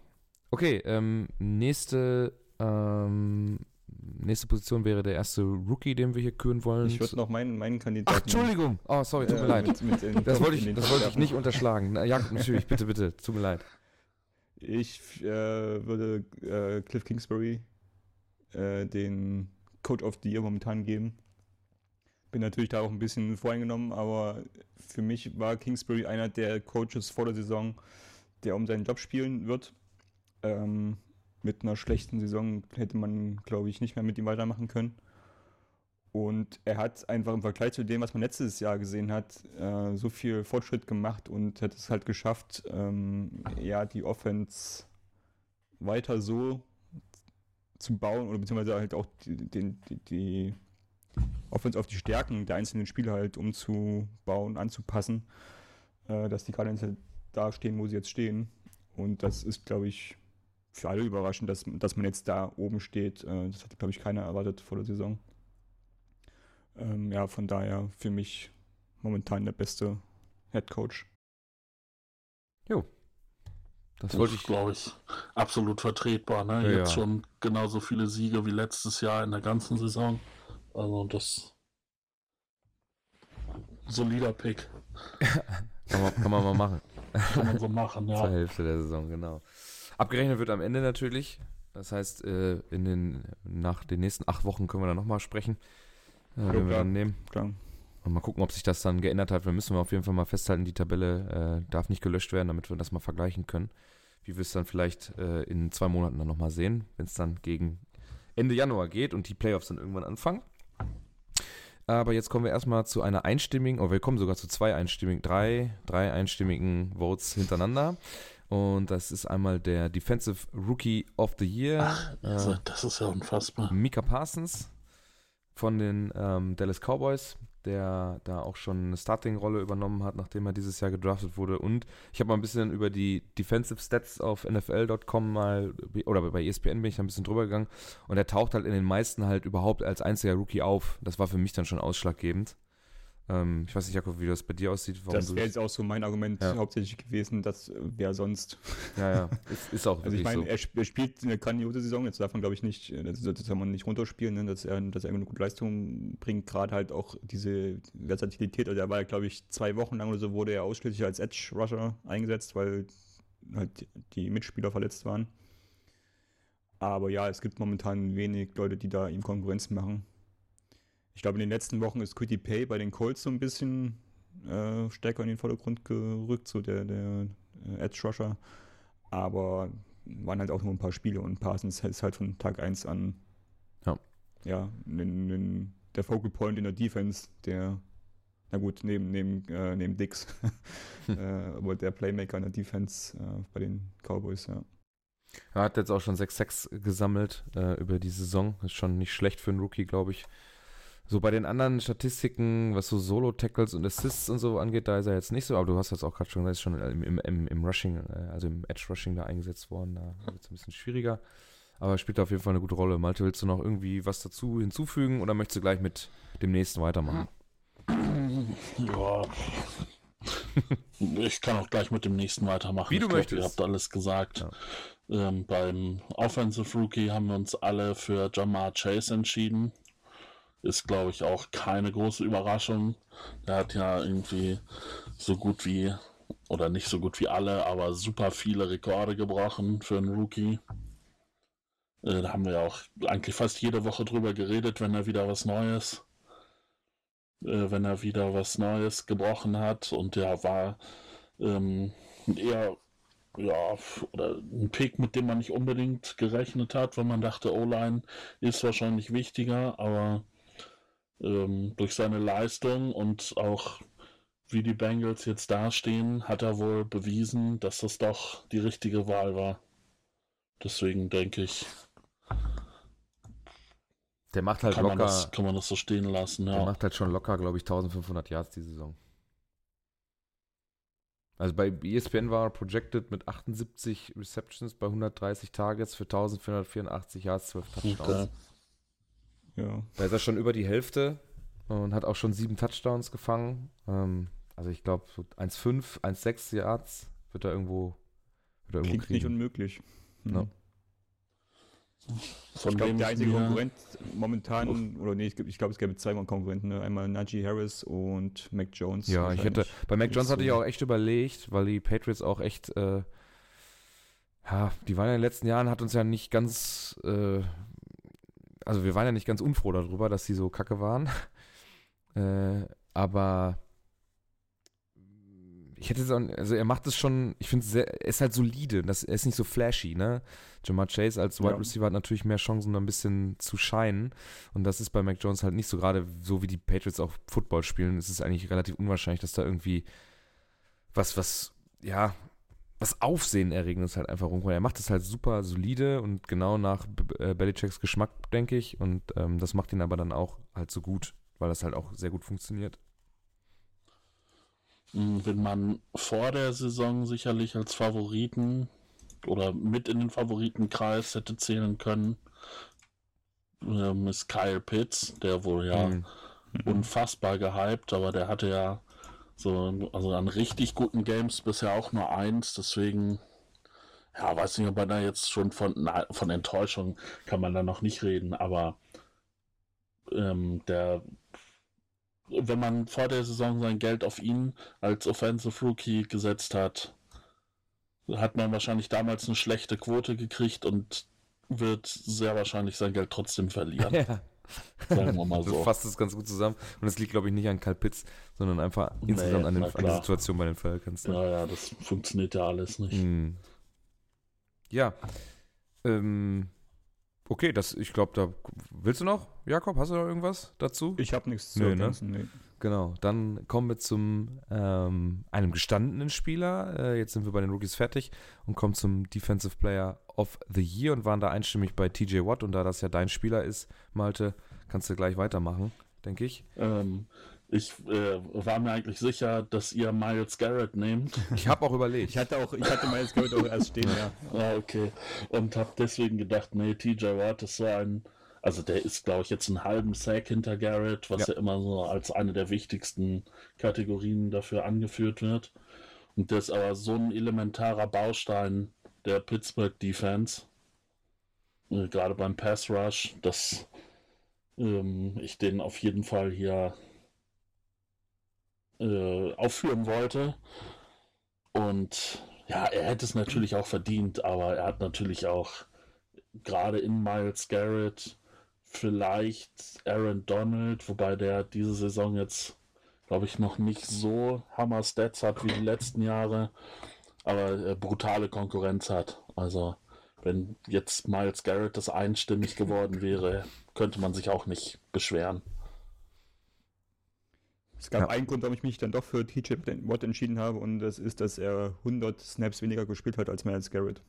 Okay, ähm, nächste, ähm, nächste Position wäre der erste Rookie, den wir hier küren wollen. Ich würde noch meinen, meinen Kandidaten. Ach, Entschuldigung. Oh, sorry, tut äh, mir leid. mit- mit in- Das wollte ich, das wollte ich nicht unterschlagen. Na, ja, natürlich, bitte, bitte. Tut mir leid. Ich äh, würde äh, Cliff Kingsbury äh, den Code of the Year momentan geben. Bin natürlich da auch ein bisschen voreingenommen, aber für mich war Kingsbury einer der Coaches vor der Saison, der um seinen Job spielen wird. Ähm, mit einer schlechten Saison hätte man, glaube ich, nicht mehr mit ihm weitermachen können. Und er hat einfach im Vergleich zu dem, was man letztes Jahr gesehen hat, äh, so viel Fortschritt gemacht und hat es halt geschafft, ähm, ja, die Offense weiter so zu bauen oder beziehungsweise halt auch die, die, die, Offense auf die Stärken der einzelnen Spieler halt umzubauen, anzupassen, äh, dass die Cardinals halt da stehen, wo sie jetzt stehen. Und das ist, glaube ich, für alle überraschend, dass, dass man jetzt da oben steht. Äh, das hat, glaube ich, keiner erwartet vor der Saison. Ähm, ja, von daher für mich momentan der beste Head Coach. Jo. Das, das wollte ich, glaube ich, absolut vertretbar. Ne? Ja, Jetzt ja. schon genauso viele Siege wie letztes Jahr in der ganzen Saison. Also das solider Pick. <laughs> kann, man, kann man mal machen. kann man so machen, ja. <laughs> Zur Hälfte der Saison, genau. Abgerechnet wird am Ende natürlich. Das heißt, äh, in den, nach den nächsten acht Wochen können wir dann nochmal sprechen. Äh, wenn wir dann nehmen. Klar. Und mal gucken, ob sich das dann geändert hat. Wir müssen auf jeden Fall mal festhalten, die Tabelle äh, darf nicht gelöscht werden, damit wir das mal vergleichen können. Wie wir es dann vielleicht äh, in zwei Monaten dann nochmal sehen, wenn es dann gegen Ende Januar geht und die Playoffs dann irgendwann anfangen. Aber jetzt kommen wir erstmal zu einer einstimmigen, oder wir kommen sogar zu zwei einstimmigen, drei, drei einstimmigen Votes hintereinander. Und das ist einmal der Defensive Rookie of the Year. Ach, also, das ist ja unfassbar. Mika Parsons von den ähm, Dallas Cowboys, der da auch schon eine Starting-Rolle übernommen hat, nachdem er dieses Jahr gedraftet wurde. Und ich habe mal ein bisschen über die Defensive Stats auf NFL.com mal, oder bei ESPN bin ich ein bisschen drüber gegangen. Und er taucht halt in den meisten halt überhaupt als einziger Rookie auf. Das war für mich dann schon ausschlaggebend. Ähm, ich weiß nicht, Jakob, wie das bei dir aussieht. das wäre jetzt auch so mein Argument ja. hauptsächlich gewesen, dass äh, wer sonst. Ja, ja, <laughs> ist, ist auch Also ich meine, so. er, er, spielt eine grandiose Saison, jetzt darf man glaube ich nicht, äh, das, das soll man nicht runterspielen, ne, dass, er, dass er eine gute Leistung bringt, gerade halt auch diese Versatilität, also er war ja glaube ich zwei Wochen lang oder so, wurde er ausschließlich als Edge-Rusher eingesetzt, weil halt die Mitspieler verletzt waren. Aber ja, es gibt momentan wenig Leute, die da ihm Konkurrenz machen. Ich glaube, in den letzten Wochen ist Quitty Pay bei den Colts so ein bisschen äh, stärker in den Vordergrund gerückt, so der, der äh, Edge Rusher. Aber waren halt auch nur ein paar Spiele und Parsons ist halt von Tag 1 an ja, ja n, n, der Focal Point in der Defense, der, na gut, neben, neben, äh, neben Dix, <laughs> äh, aber der Playmaker in der Defense äh, bei den Cowboys, ja. Er hat jetzt auch schon 6-6 gesammelt äh, über die Saison. Ist schon nicht schlecht für einen Rookie, glaube ich. So bei den anderen Statistiken, was so Solo-Tackles und Assists und so angeht, da ist er jetzt nicht so, aber du hast jetzt auch gerade schon gesagt, ist schon im, im, im Rushing, äh, also im Edge-Rushing da eingesetzt worden, da wird es ein bisschen schwieriger. Aber spielt auf jeden Fall eine gute Rolle. Malte, willst du noch irgendwie was dazu hinzufügen oder möchtest du gleich mit dem nächsten weitermachen? Ja. ich kann auch gleich mit dem nächsten weitermachen. Wie du ich möchtest. Glaub, ihr habt alles gesagt. Ja. Ähm, beim Offensive Rookie haben wir uns alle für Jamar Chase entschieden ist, glaube ich, auch keine große Überraschung. Der hat ja irgendwie so gut wie, oder nicht so gut wie alle, aber super viele Rekorde gebrochen für einen Rookie. Äh, da haben wir ja auch eigentlich fast jede Woche drüber geredet, wenn er wieder was Neues, äh, wenn er wieder was Neues gebrochen hat. Und der war ähm, eher ja, oder ein Pick, mit dem man nicht unbedingt gerechnet hat, weil man dachte, O-Line ist wahrscheinlich wichtiger, aber ähm, durch seine Leistung und auch wie die Bengals jetzt dastehen, hat er wohl bewiesen, dass das doch die richtige Wahl war. Deswegen denke ich. Der macht halt kann locker. Man das, kann man das so stehen lassen, ja. Der macht halt schon locker, glaube ich, 1500 Yards die Saison. Also bei ESPN war er projected mit 78 Receptions bei 130 Targets für 1484 Yards, 12 Touchdowns. Okay. Ja. Da ist er schon über die Hälfte und hat auch schon sieben Touchdowns gefangen. Ähm, also ich glaube, so 1,5, 1,6 Yards wird er irgendwo, wird er irgendwo Klingt kriegen. nicht unmöglich. Mhm. No. Von ich glaube, der einzige Konkurrent momentan, oder nee, ich glaube, es gäbe zwei Konkurrenten, ne? einmal Najee Harris und Mac Jones. Ja, ich hätte, bei Mac Jones hatte ich auch echt überlegt, weil die Patriots auch echt, äh, ja, die waren ja in den letzten Jahren, hat uns ja nicht ganz äh, also wir waren ja nicht ganz unfroh darüber, dass sie so kacke waren. <laughs> Äh, aber ich hätte es auch, also er macht es schon, ich finde er ist halt solide, das, er ist nicht so flashy, ne? Jamar Chase als Wide ja. Receiver hat natürlich mehr Chancen, da ein bisschen zu scheinen. Und das ist bei Mac Jones halt nicht so, gerade so wie die Patriots auch Football spielen, ist es eigentlich relativ unwahrscheinlich, dass da irgendwie was, was, ja, was Aufsehenerregendes halt einfach rumkommt. Er macht es halt super solide und genau nach äh, Belichicks Geschmack, denke ich. Und ähm, das macht ihn aber dann auch halt so gut, weil das halt auch sehr gut funktioniert. Hm, wenn man vor der Saison sicherlich als Favoriten oder mit in den Favoritenkreis hätte zählen können, ähm, ist Kyle Pitts, der wohl ja mhm. unfassbar gehypt, aber der hatte ja so, also an richtig guten Games bisher auch nur eins, deswegen, ja, weiß nicht, ob man da jetzt schon von, na, von Enttäuschung kann man da noch nicht reden, aber ähm, der, wenn man vor der Saison sein Geld auf ihn als Offensive Rookie gesetzt hat, hat man wahrscheinlich damals eine schlechte Quote gekriegt und wird sehr wahrscheinlich sein Geld trotzdem verlieren. <laughs> Ja. Sagen wir mal so. Du fasst es ganz gut zusammen. Und es liegt, glaube ich, nicht an Karl Pitts, sondern einfach nee, insgesamt an, den, an, der Situation bei den Falcons. Ne? Ja, ja, das funktioniert ja alles nicht. Hm. Ja. Ähm, okay, das, ich glaube, da. Willst du noch, Jakob? Hast du noch irgendwas dazu? Ich habe nichts zu ergänzen, ne? nee. Genau, dann kommen wir zum ähm, einem gestandenen Spieler. Äh, jetzt sind wir bei den Rookies fertig und kommen zum Defensive Player of the Year und waren da einstimmig bei TJ Watt. Und da das ja dein Spieler ist, Malte, kannst du gleich weitermachen, denke ich. Ähm, ich äh, war mir eigentlich sicher, dass ihr Miles Garrett nehmt. Ich habe auch überlegt. Ich hatte auch, ich hatte Miles Garrett auch erst stehen, ja. <laughs> Ah, okay. Und habe deswegen gedacht, nee, TJ Watt ist so ein also der ist, glaube ich, jetzt einen halben Sack hinter Garrett, was ja. ja immer so als eine der wichtigsten Kategorien dafür angeführt wird. Und der ist aber so ein elementarer Baustein der Pittsburgh Defense, äh, gerade beim Pass Rush, dass ähm, ich den auf jeden Fall hier äh, aufführen wollte. Und ja, er hätte es natürlich auch verdient, aber er hat natürlich auch gerade in Miles Garrett vielleicht Aaron Donald, wobei der diese Saison jetzt, glaube ich, noch nicht so Hammer-Stats hat wie die letzten Jahre, aber äh, brutale Konkurrenz hat. Also, wenn jetzt Miles Garrett das einstimmig geworden wäre, könnte man sich auch nicht beschweren. Es gab ja. einen Grund, warum ich mich dann doch für TJ Watt entschieden habe, und das ist, dass er 100 Snaps weniger gespielt hat als Miles Garrett.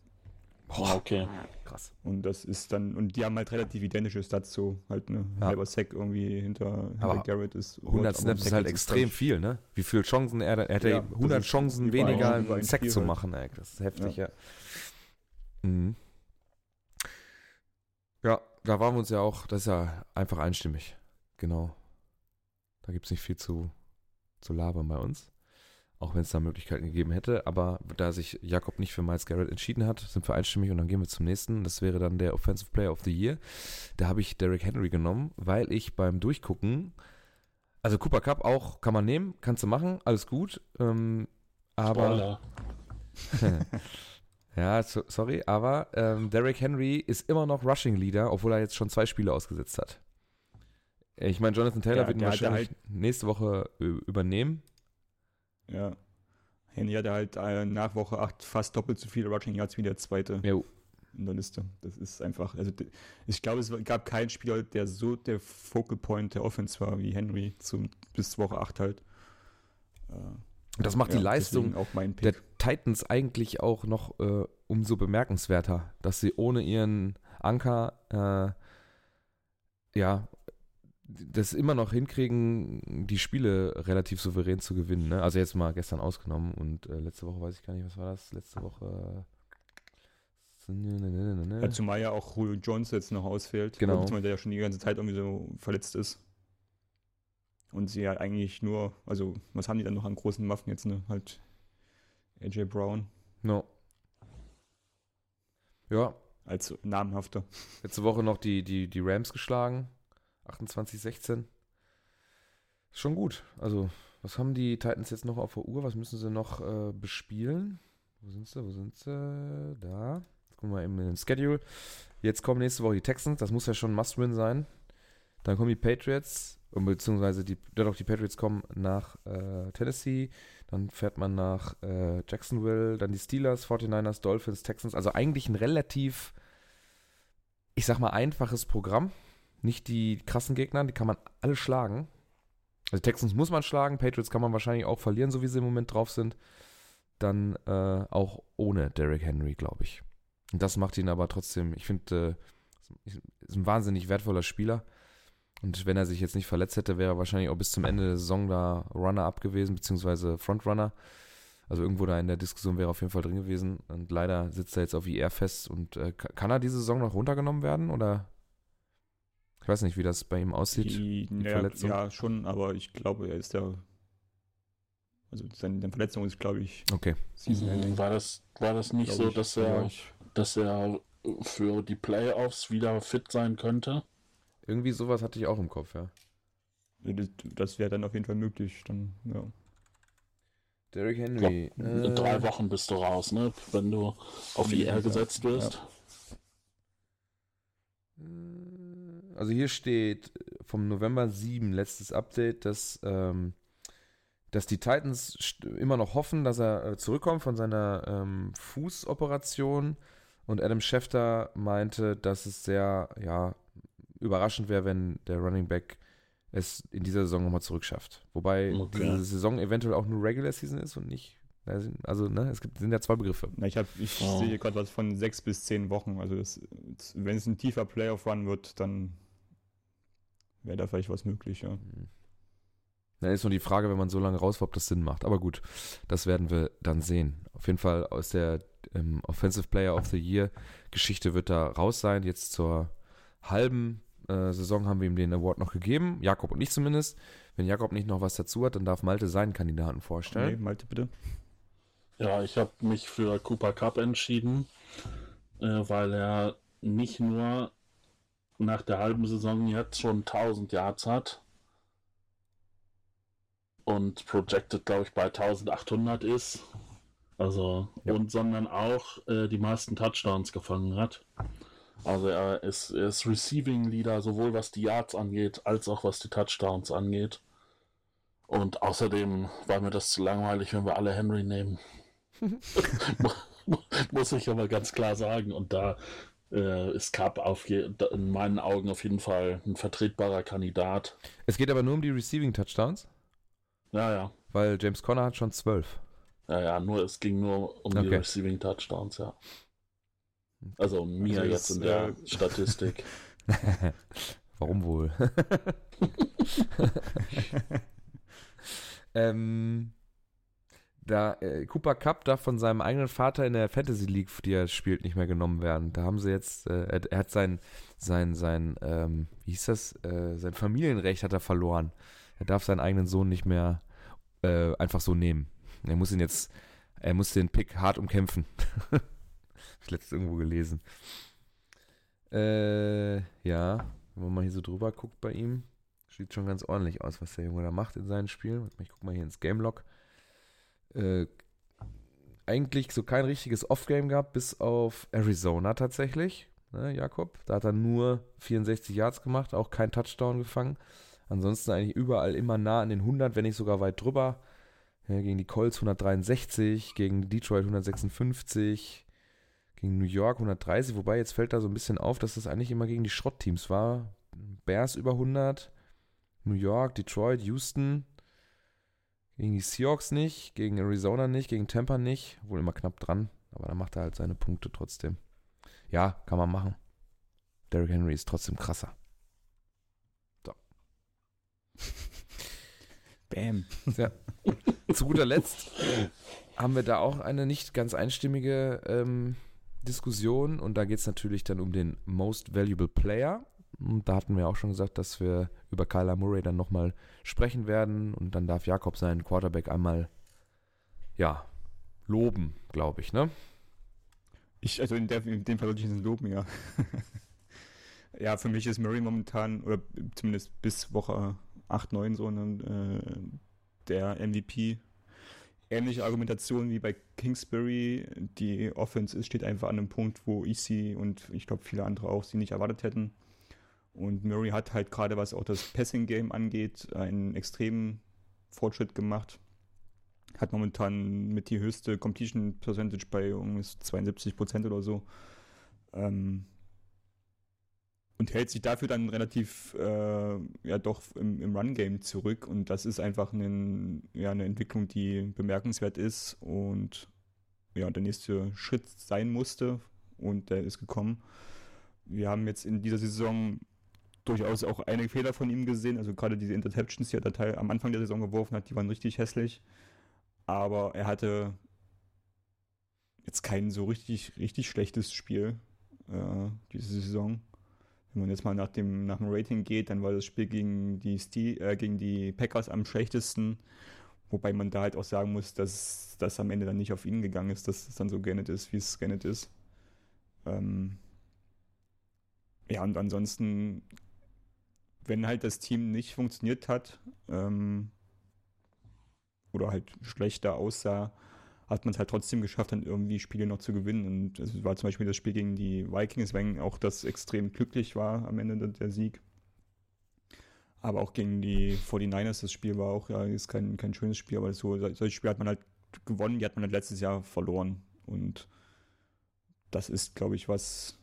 Boah, okay. Krass. Und das ist dann, und die haben halt relativ identische Stats, so halt ne, ja. halber Sack irgendwie hinter, hinter Garrett ist. 100 Snaps ist halt extrem ist viel, ne? Wie viele Chancen er, er hätte ja, 100 Chancen weniger einen Sack zu halt. machen, ey. Das ist heftig, ja. Ja. Mhm. ja, da waren wir uns ja auch, das ist ja einfach einstimmig. Genau. Da gibt es nicht viel zu, zu labern bei uns auch wenn es da Möglichkeiten gegeben hätte. Aber da sich Jakob nicht für Miles Garrett entschieden hat, sind wir einstimmig und dann gehen wir zum nächsten. Das wäre dann der Offensive Player of the Year. Da habe ich Derrick Henry genommen, weil ich beim Durchgucken, also Cooper Cup auch kann man nehmen, kannst du machen, alles gut. Ähm, aber. <laughs> ja, so, sorry, aber ähm, Derrick Henry ist immer noch Rushing Leader, obwohl er jetzt schon zwei Spiele ausgesetzt hat. Ich meine, Jonathan Taylor ja, wird ihn wahrscheinlich halt nächste Woche übernehmen. Ja. Henry hatte halt äh, nach Woche 8 fast doppelt so viele Rushing Yards wie der zweite jo. in der Liste. Das ist einfach, also ich glaube, es gab keinen Spieler, der so der Focal Point der Offense war wie Henry zum, bis Woche 8 halt. Äh, das macht ja, die Leistung der Titans eigentlich auch noch äh, umso bemerkenswerter, dass sie ohne ihren Anker äh, ja das immer noch hinkriegen, die Spiele relativ souverän zu gewinnen. Ne? Also jetzt mal gestern ausgenommen und äh, letzte Woche weiß ich gar nicht, was war das? Letzte Woche. Ja, zumal ja auch Julio Jones jetzt noch ausfällt. Genau. Zumal der ja schon die ganze Zeit irgendwie so verletzt ist. Und sie ja eigentlich nur, also was haben die dann noch an großen Waffen jetzt, ne? Halt AJ Brown. No. Ja. Als namhafter. Letzte Woche noch die, die, die Rams geschlagen. 28-16. Schon gut. Also, was haben die Titans jetzt noch auf der Uhr? Was müssen sie noch äh, bespielen? Wo sind sie? Wo sind sie? Da. Jetzt gucken wir eben in den Schedule. Jetzt kommen nächste Woche die Texans. Das muss ja schon ein Must-Win sein. Dann kommen die Patriots, beziehungsweise die, doch die Patriots kommen nach äh, Tennessee. Dann fährt man nach äh, Jacksonville. Dann die Steelers, 49ers, Dolphins, Texans. Also eigentlich ein relativ, ich sag mal, einfaches Programm nicht die krassen Gegner, die kann man alle schlagen. Also Texans muss man schlagen, Patriots kann man wahrscheinlich auch verlieren, so wie sie im Moment drauf sind. dann äh, auch ohne Derrick Henry, glaube ich. Und das macht ihn aber trotzdem, ich finde, äh, ist ein wahnsinnig wertvoller Spieler. Und wenn er sich jetzt nicht verletzt hätte, wäre er wahrscheinlich auch bis zum Ende der Saison da Runner-up gewesen, beziehungsweise Frontrunner. Also irgendwo da in der Diskussion wäre er auf jeden Fall drin gewesen. Und leider sitzt er jetzt auf IR fest. Und äh, kann er diese Saison noch runtergenommen werden? Oder ich weiß nicht, wie das bei ihm aussieht. Die, die ja, Verletzung. ja, schon, aber ich glaube, er ist ja. Also seine, seine Verletzung ist, glaube ich, Okay. Season Ending. War das, war das nicht so, ich. dass Ja, er, ich- dass er für die Playoffs wieder fit sein könnte? Irgendwie sowas hatte ich auch im Kopf, ja. Das, wäre dann auf jeden Fall möglich. Dann, ja. Derrick Henry. glaub, in äh, drei Wochen bist du raus, ne? Wenn du auf Ja, IR gesetzt wirst. Äh, Also hier steht vom November 7, letztes Update, dass, ähm, dass die Titans immer noch hoffen, dass er äh, zurückkommt von seiner ähm, Fußoperation. Und Adam Schefter meinte, dass es sehr ja, überraschend wäre, wenn der Running Back es in dieser Saison nochmal zurückschafft. Wobei Okay. diese Saison eventuell auch nur Regular Season ist und nicht. Also, ne, es gibt, sind ja zwei Begriffe. Na, ich hab, ich Oh. sehe gerade was von sechs bis zehn Wochen. Also das, wenn es ein tiefer Playoff-Run wird, dann wäre da vielleicht was möglich, ja. Da ist nur die Frage, wenn man so lange raus war, ob das Sinn macht. Aber gut, das werden wir dann sehen. Auf jeden Fall aus der ähm, Offensive Player of the Year Geschichte wird da raus sein. Jetzt zur halben äh, Saison haben wir ihm den Award noch gegeben. Jakob und ich zumindest. Wenn Jakob nicht noch was dazu hat, dann darf Malte seinen Kandidaten vorstellen. Malte, bitte. Ja, ich habe mich für Cooper Cup entschieden, äh, weil er nicht nur nach der halben Saison jetzt schon 1000 Yards hat und projected, glaube ich, bei 1800 ist. Also, Ja. und sondern auch äh, die meisten Touchdowns gefangen hat. Also er ist, er ist Receiving Leader, sowohl was die Yards angeht, als auch was die Touchdowns angeht. Und außerdem war mir das zu langweilig, wenn wir alle Henry nehmen. <laughs> <laughs> Muss ich aber ganz klar sagen. Und da äh, ist Cup auf in meinen Augen auf jeden Fall ein vertretbarer Kandidat. Es geht aber nur um die Receiving Touchdowns, Ja, ja. weil James Conner hat schon zwölf. Ja, ja, nur es ging nur um die Okay. Receiving Touchdowns, ja. Also mir Also jetzt es, in der äh, Statistik. <laughs> <laughs> Warum wohl? <laughs> ähm, da äh, Cooper Cup darf von seinem eigenen Vater in der Fantasy League, die er spielt, nicht mehr genommen werden. Da haben sie jetzt, äh, er, hat sein, sein, sein, ähm, wie hieß das, äh, sein Familienrecht hat er verloren. Er darf seinen eigenen Sohn nicht mehr äh, einfach so nehmen. Er muss ihn jetzt, er muss den Pick hart umkämpfen. <laughs> Hab ich letztens irgendwo gelesen. Äh, ja, wenn man mal hier so drüber guckt bei ihm, sieht schon ganz ordentlich aus, was der Junge da macht in seinen Spielen. Ich guck mal hier ins Game Log. Äh, eigentlich so kein richtiges Off-Game gehabt, bis auf Arizona tatsächlich. Ne, Jakob, da hat er nur 64 Yards gemacht, auch kein Touchdown gefangen. Ansonsten eigentlich überall immer nah an den 100, wenn nicht sogar weit drüber. Ja, gegen die Colts 163, gegen Detroit 156, gegen New York 130, wobei jetzt fällt da so ein bisschen auf, dass das eigentlich immer gegen die Schrottteams war. Bears über 100, New York, Detroit, Houston, gegen die Seahawks nicht, gegen Arizona nicht, gegen Tampa nicht, wohl immer knapp dran, aber da macht er halt seine Punkte trotzdem. Ja, kann man machen. Derrick Henry ist trotzdem krasser. <laughs> Bam. Zu guter Letzt haben wir da auch eine nicht ganz einstimmige ähm, Diskussion und da geht es natürlich dann um den Most Valuable Player. Da hatten wir auch schon gesagt, dass wir über Kyler Murray dann nochmal sprechen werden und dann darf Jakob seinen Quarterback einmal, ja, loben, glaube ich, ne? Ich, also in, der, in dem Fall sollte ich es loben, ja. <laughs> ja, für mich ist Murray momentan, oder zumindest bis Woche 8, 9 so, ne, äh, der MVP. Ähnliche Argumentation wie bei Kingsbury. Die Offense steht einfach an einem Punkt, wo ich sie und ich glaube viele andere auch sie nicht erwartet hätten. Und Murray hat halt gerade, was auch das Passing-Game angeht, einen extremen Fortschritt gemacht. Hat momentan mit die höchste Completion Percentage bei um 72 Prozent oder so. Ähm, und hält sich dafür dann relativ äh, ja doch im, im Run-Game zurück. Und das ist einfach ein, ja, eine Entwicklung, die bemerkenswert ist. Und ja, der nächste Schritt sein musste und der ist gekommen. Wir haben jetzt in dieser Saison durchaus auch einige Fehler von ihm gesehen. Also gerade diese Interceptions, die er da Teil am Anfang der Saison geworfen hat, die waren richtig hässlich. Aber er hatte jetzt kein so richtig, richtig schlechtes Spiel äh, diese Saison. Wenn man jetzt mal nach dem, nach dem Rating geht, dann war das Spiel gegen die, Stil, äh, gegen die Packers am schlechtesten. Wobei man da halt auch sagen muss, dass das am Ende dann nicht auf ihn gegangen ist, dass es dann so geendet ist, wie es geendet ist. Ähm ja, und ansonsten, wenn halt das Team nicht funktioniert hat ähm, oder halt schlechter aussah, hat man es halt trotzdem geschafft, dann irgendwie Spiele noch zu gewinnen. Und es war zum Beispiel das Spiel gegen die Vikings, wenn auch das extrem glücklich war am Ende der, Sieg. Aber auch gegen die 49ers, das Spiel war auch, ja, ist kein, kein schönes Spiel, aber so, solche Spiele hat man halt gewonnen, die hat man halt letztes Jahr verloren. Und das ist, glaube ich, was,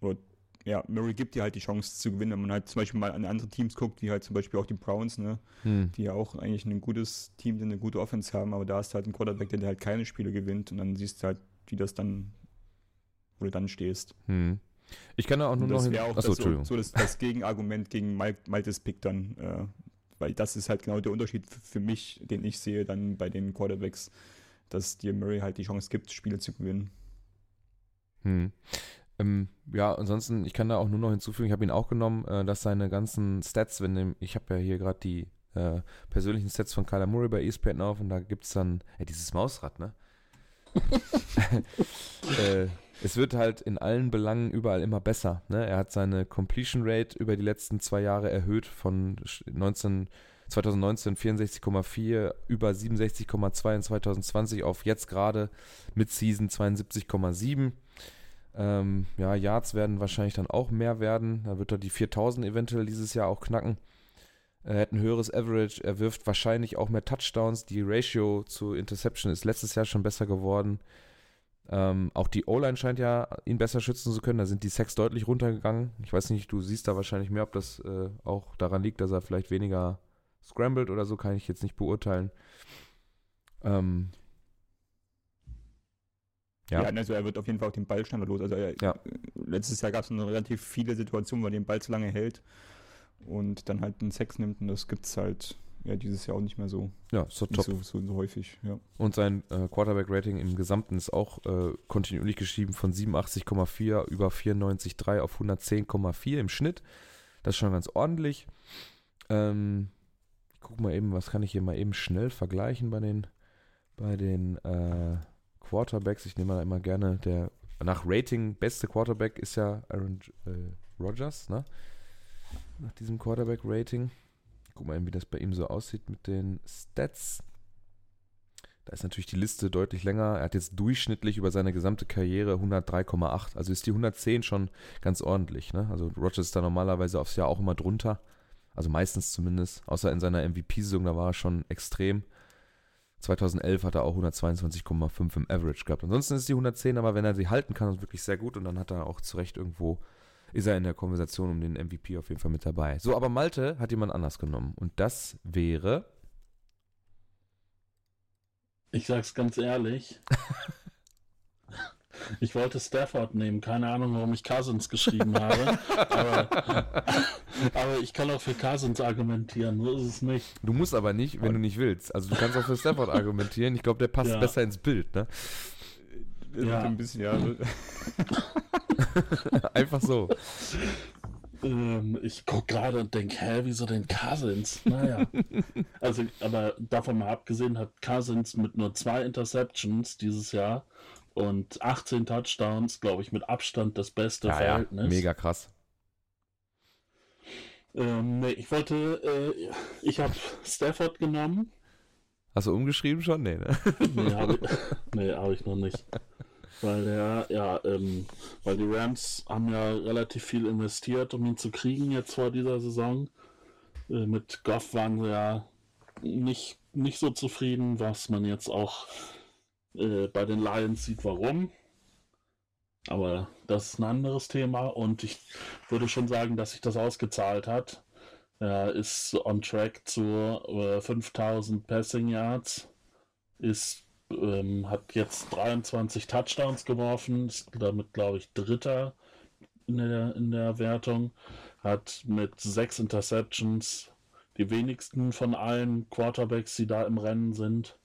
oder ja, Murray gibt dir halt die Chance zu gewinnen, wenn man halt zum Beispiel mal an andere Teams guckt, wie halt zum Beispiel auch die Browns, ne, hm. die ja auch eigentlich ein gutes Team sind, eine gute Offense haben, aber da hast du halt einen Quarterback, der halt keine Spiele gewinnt und dann siehst du halt, wie das dann, wo du dann stehst. Hm. Ich kann da auch nur das noch. Das wäre auch Achso, das, so, so das, das, Gegenargument gegen Maltes Pick dann, äh, weil das ist halt genau der Unterschied für mich, den ich sehe dann bei den Quarterbacks, dass dir Murray halt die Chance gibt, Spiele zu gewinnen. Hm. Ähm, ja, ansonsten, ich kann da auch nur noch hinzufügen, ich habe ihn auch genommen, äh, dass seine ganzen Stats, wenn dem, ich habe ja hier gerade die äh, persönlichen Stats von Kyler Murray bei ESPN auf und da gibt es dann, ja, dieses Mausrad, ne? <laughs> äh, es wird halt in allen Belangen überall immer besser. Ne? Er hat seine Completion Rate über die letzten zwei Jahre erhöht von 19, 2019 64,4 über 67,2 in 2020 auf jetzt gerade mit Season 72,7. Ähm, ja, Yards werden wahrscheinlich dann auch mehr werden. Da wird er die 4000 eventuell dieses Jahr auch knacken. Er hat ein höheres Average. Er wirft wahrscheinlich auch mehr Touchdowns. Die Ratio zu Interception ist letztes Jahr schon besser geworden. Ähm, auch die O-Line scheint ja ihn besser schützen zu können. Da sind die Sacks deutlich runtergegangen. Ich weiß nicht, du siehst da wahrscheinlich mehr, ob das äh, auch daran liegt, dass er vielleicht weniger scrambled oder so, kann ich jetzt nicht beurteilen. Ähm, ja. ja, also er wird auf jeden Fall auch den Ball schneller los. Also er, ja. letztes Jahr gab es relativ viele Situationen, wo er den Ball zu lange hält und dann halt einen Sex nimmt und das gibt es halt ja dieses Jahr auch nicht mehr so. Ja, so top. So, so, so, häufig, ja. Und sein äh, Quarterback-Rating im Gesamten ist auch äh, kontinuierlich geschrieben von 87,4 über 94,3 auf 110,4 im Schnitt. Das ist schon ganz ordentlich. Ähm, ich guck mal eben, was kann ich hier mal eben schnell vergleichen bei den, bei den äh, Quarterbacks. Ich nehme mal immer gerne der nach Rating beste Quarterback ist ja Aaron äh, Rodgers, ne? Nach diesem Quarterback-Rating. Guck mal, wie das bei ihm so aussieht mit den Stats. Da ist natürlich die Liste deutlich länger. Er hat jetzt durchschnittlich über seine gesamte Karriere 103,8. Also ist die 110 schon ganz ordentlich. Ne? Also Rogers ist da normalerweise aufs Jahr auch immer drunter. Also meistens zumindest. Außer in seiner MVP-Saison, da war er schon extrem. 2011 hat er auch 122,5 im Average gehabt. Ansonsten ist die 110, aber wenn er sie halten kann, ist wirklich sehr gut. Und dann hat er auch zu Recht irgendwo ist er in der Konversation um den MVP auf jeden Fall mit dabei. So, aber Malte hat jemand anders genommen. Und das wäre. Ich sag's ganz ehrlich. <laughs> Ich wollte Stafford nehmen, keine Ahnung, warum ich Cousins geschrieben habe. aber, <laughs> aber, ich kann auch für Cousins argumentieren, so ist es nicht. Du musst aber nicht, wenn du nicht willst. Also du kannst auch für Stafford argumentieren. Ich glaube, der passt ja. besser ins Bild, ne? Ja. Ein bisschen, ja. <laughs> Einfach so. Ähm, ich gucke gerade und denke, hä, wieso denn Cousins? Naja. also, aber davon mal abgesehen hat Cousins mit nur zwei Interceptions dieses Jahr und 18 Touchdowns, glaube ich, mit Abstand das beste ja, Verhältnis. Ja, mega krass. Ähm, nee, ich wollte, äh, ich habe Stafford genommen. Hast du umgeschrieben schon? Nee, ne? nee, habe ich, <laughs> nee, hab ich noch nicht. Weil der, ja, ähm, weil die Rams haben ja relativ viel investiert, um ihn zu kriegen jetzt vor dieser Saison. Äh, mit Goff waren sie ja nicht, nicht so zufrieden, was man jetzt auch äh, bei den Lions sieht, warum. Aber das ist ein anderes Thema und ich würde schon sagen, dass sich das ausgezahlt hat. Er ist on track zu äh, 5000 Passing Yards, ist ähm, hat jetzt 23 Touchdowns geworfen, ist damit, glaube ich, Dritter in der, in der Wertung, hat mit sechs Interceptions die wenigsten von allen Quarterbacks, die da im Rennen sind.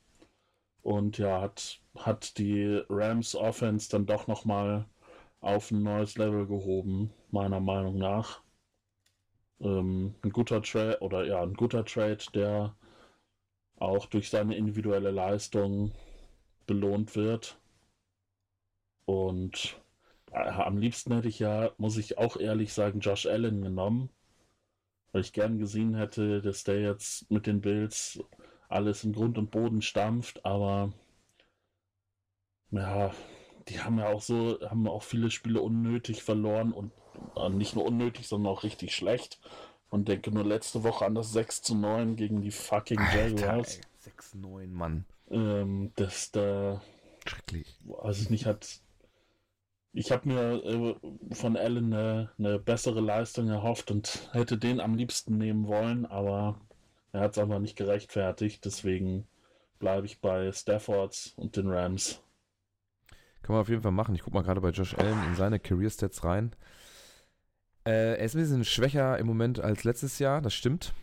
Und ja, hat, hat die Rams Offense dann doch nochmal auf ein neues Level gehoben, meiner Meinung nach. Ähm, ein guter Trade oder ja, ein guter Trade, der auch durch seine individuelle Leistung belohnt wird. Und äh, am liebsten hätte ich ja, muss ich auch ehrlich sagen, Josh Allen genommen, weil ich gern gesehen hätte, dass der jetzt mit den Bills alles in Grund und Boden stampft, aber ja, die haben ja auch so, haben auch viele Spiele unnötig verloren und äh, nicht nur unnötig, sondern auch richtig schlecht. Und denke nur letzte Woche an das 6 zu 9 gegen die fucking Jaguars. 6-9, Mann. Ähm, dass da, Schrecklich. also ich nicht hat. Ich habe mir äh, von Allen eine, eine bessere Leistung erhofft und hätte den am liebsten nehmen wollen, aber er hat es einfach nicht gerechtfertigt. Deswegen bleibe ich bei Staffords und den Rams. Kann man auf jeden Fall machen. Ich gucke mal gerade bei Josh Allen in seine Career Stats rein. Äh, er ist ein bisschen schwächer im Moment als letztes Jahr, das stimmt.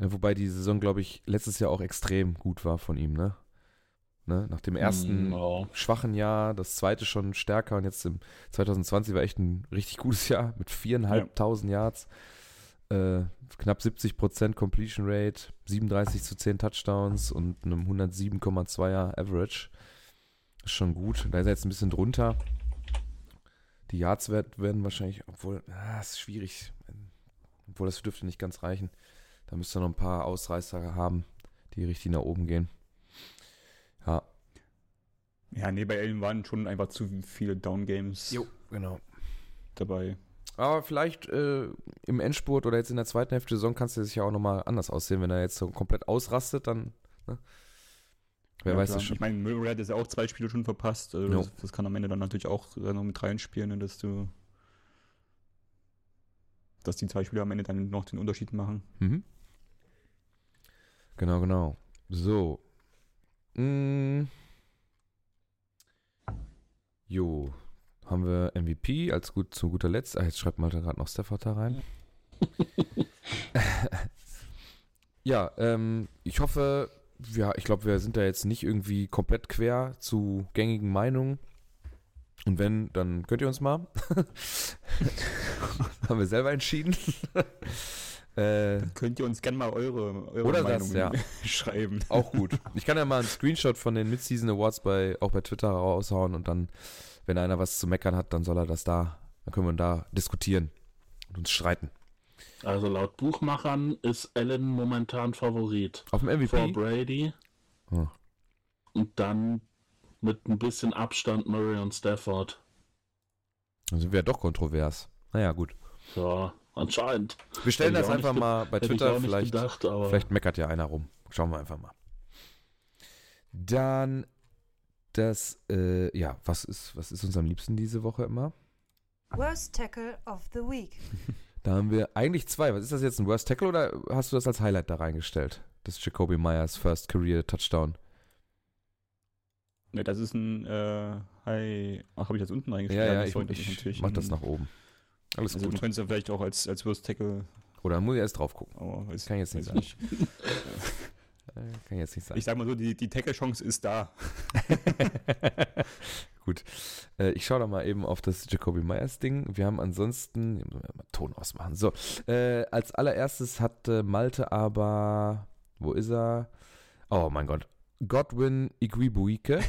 Äh, Wobei die Saison, glaube ich, letztes Jahr auch extrem gut war von ihm, ne? ne? Nach dem ersten ja. schwachen Jahr, das zweite schon stärker und jetzt im 2020 war echt ein richtig gutes Jahr mit viereinhalbtausend Yards, äh, knapp 70% Completion Rate, 37 zu 10 Touchdowns und einem 107,2er Average. Ist schon gut. Da ist er jetzt ein bisschen drunter. Die Yards werd- werden wahrscheinlich, obwohl, ah, ist schwierig. Obwohl, das dürfte nicht ganz reichen. Da müsste er noch ein paar Ausreißer haben, die richtig nach oben gehen. Ja, Ja, nee, bei Allen waren schon einfach zu viele Down-Games genau. dabei. Aber vielleicht äh, im Endspurt oder jetzt in der zweiten Hälfte der Saison kannst du sich ja auch nochmal anders aussehen. Wenn er jetzt so komplett ausrastet, dann. Ne? Wer ja, weiß klar. das schon. Ich meine, Murray hat jetzt ja auch zwei Spiele schon verpasst. Also Jo. das, das kann am Ende dann natürlich auch äh, noch mit reinspielen, dass du. Dass die zwei Spiele am Ende dann noch den Unterschied machen. Mhm. Genau, genau. So. Mm. Jo. Haben wir MVP als gut zu guter Letzt. Ah, jetzt schreibt Malte gerade noch Stafford da rein. <laughs> ja, ähm, ich hoffe, ja, ich glaube, wir sind da jetzt nicht irgendwie komplett quer zu gängigen Meinungen. Und wenn, dann könnt ihr uns mal. <laughs> Haben wir selber entschieden. <laughs> äh, Könnt ihr uns gerne mal eure, eure Oder das, Meinungen ja. schreiben. auch gut. Ich kann ja mal einen Screenshot von den Mid-Season Awards bei, auch bei Twitter raushauen und dann, wenn einer was zu meckern hat, dann soll er das da, dann können wir da diskutieren und uns streiten. Also laut Buchmachern ist Allen momentan Favorit. Auf dem Vor MVP? Brady Oh. und dann mit ein bisschen Abstand Murray und Stafford. Dann sind wir ja doch kontrovers. Naja, gut. Ja, anscheinend. Wir stellen das einfach mal bei Twitter. Vielleicht, gedacht, vielleicht meckert ja einer rum. Schauen wir einfach mal. Dann das, äh, ja, was ist, was ist uns am liebsten diese Woche immer? Worst Tackle of the Week. <laughs> Da haben wir eigentlich zwei. Was ist das jetzt, ein Worst Tackle oder hast du das als Highlight da reingestellt? Das Jacoby Myers First Career Touchdown. Ne, das ist ein äh, Hi. Ach, habe ich das unten reingestellt? Ja, ja, ich, sollte ich natürlich mach das nach oben. Alles Also du gut. könntest ja vielleicht auch als, als Worst Tackle, Oder muss ich erst drauf gucken? aber weiß, Kann ich jetzt nicht sagen. <laughs> Kann ich jetzt nicht sagen. Ich sag mal so, die, die Tackle-Chance ist da. <laughs> Gut. Äh, ich schaue da mal eben auf das Jacoby Myers Ding. Wir haben ansonsten. Hier müssen wir mal Ton ausmachen. So. Äh, als allererstes hatte Malte aber. Wo ist er? Oh mein Gott. Godwin Iguibuike.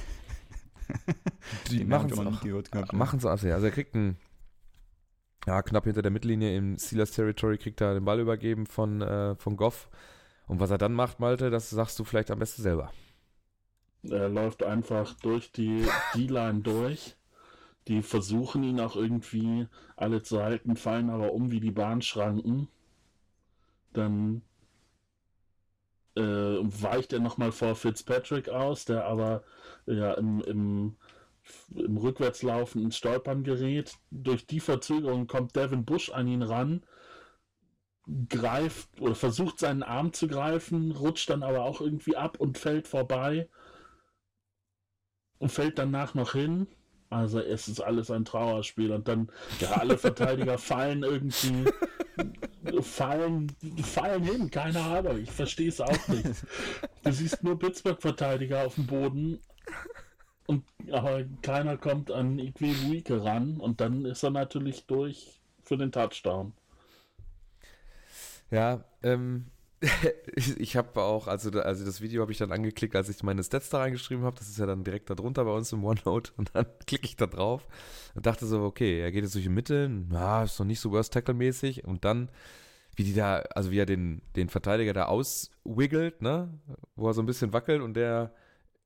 <laughs> Die machen es auch? Machen es auch. Also er kriegt einen. Ja, knapp hinter der Mittellinie im Steelers Territory kriegt er den Ball übergeben von, äh, von Goff. Und was er dann macht, Malte, das sagst du vielleicht am besten selber. er läuft einfach durch die <laughs> D-Line durch. Die versuchen ihn auch irgendwie alle zu halten, fallen aber um wie die Bahnschranken. Dann äh, weicht er nochmal vor Fitzpatrick aus, der aber ja, im, im, im Rückwärtslaufen ins Stolpern gerät. Durch die Verzögerung kommt Devin Bush an ihn ran, greift oder versucht seinen Arm zu greifen, rutscht dann aber auch irgendwie ab und fällt vorbei. und fällt danach noch hin. Also es ist alles ein Trauerspiel und dann, ja, alle Verteidiger <laughs> fallen irgendwie, fallen, fallen hin, keine Ahnung, ich verstehe es auch nicht. Du siehst nur Pittsburgh-Verteidiger auf dem Boden und aber keiner kommt an Iquebuike ran und dann ist er natürlich durch für den Touchdown. Ja, ähm, <laughs> ich habe auch, also, also das Video habe ich dann angeklickt, als ich meine Stats da reingeschrieben habe. Das ist ja dann direkt da drunter bei uns im OneNote. <laughs> Und dann klicke ich da drauf und dachte so, okay, er geht jetzt durch die Mitte. Ja, ist noch nicht so Worst Tackle-mäßig. Und dann, wie die da, also wie er den, den Verteidiger da auswiggelt, ne? Wo er so ein bisschen wackelt und der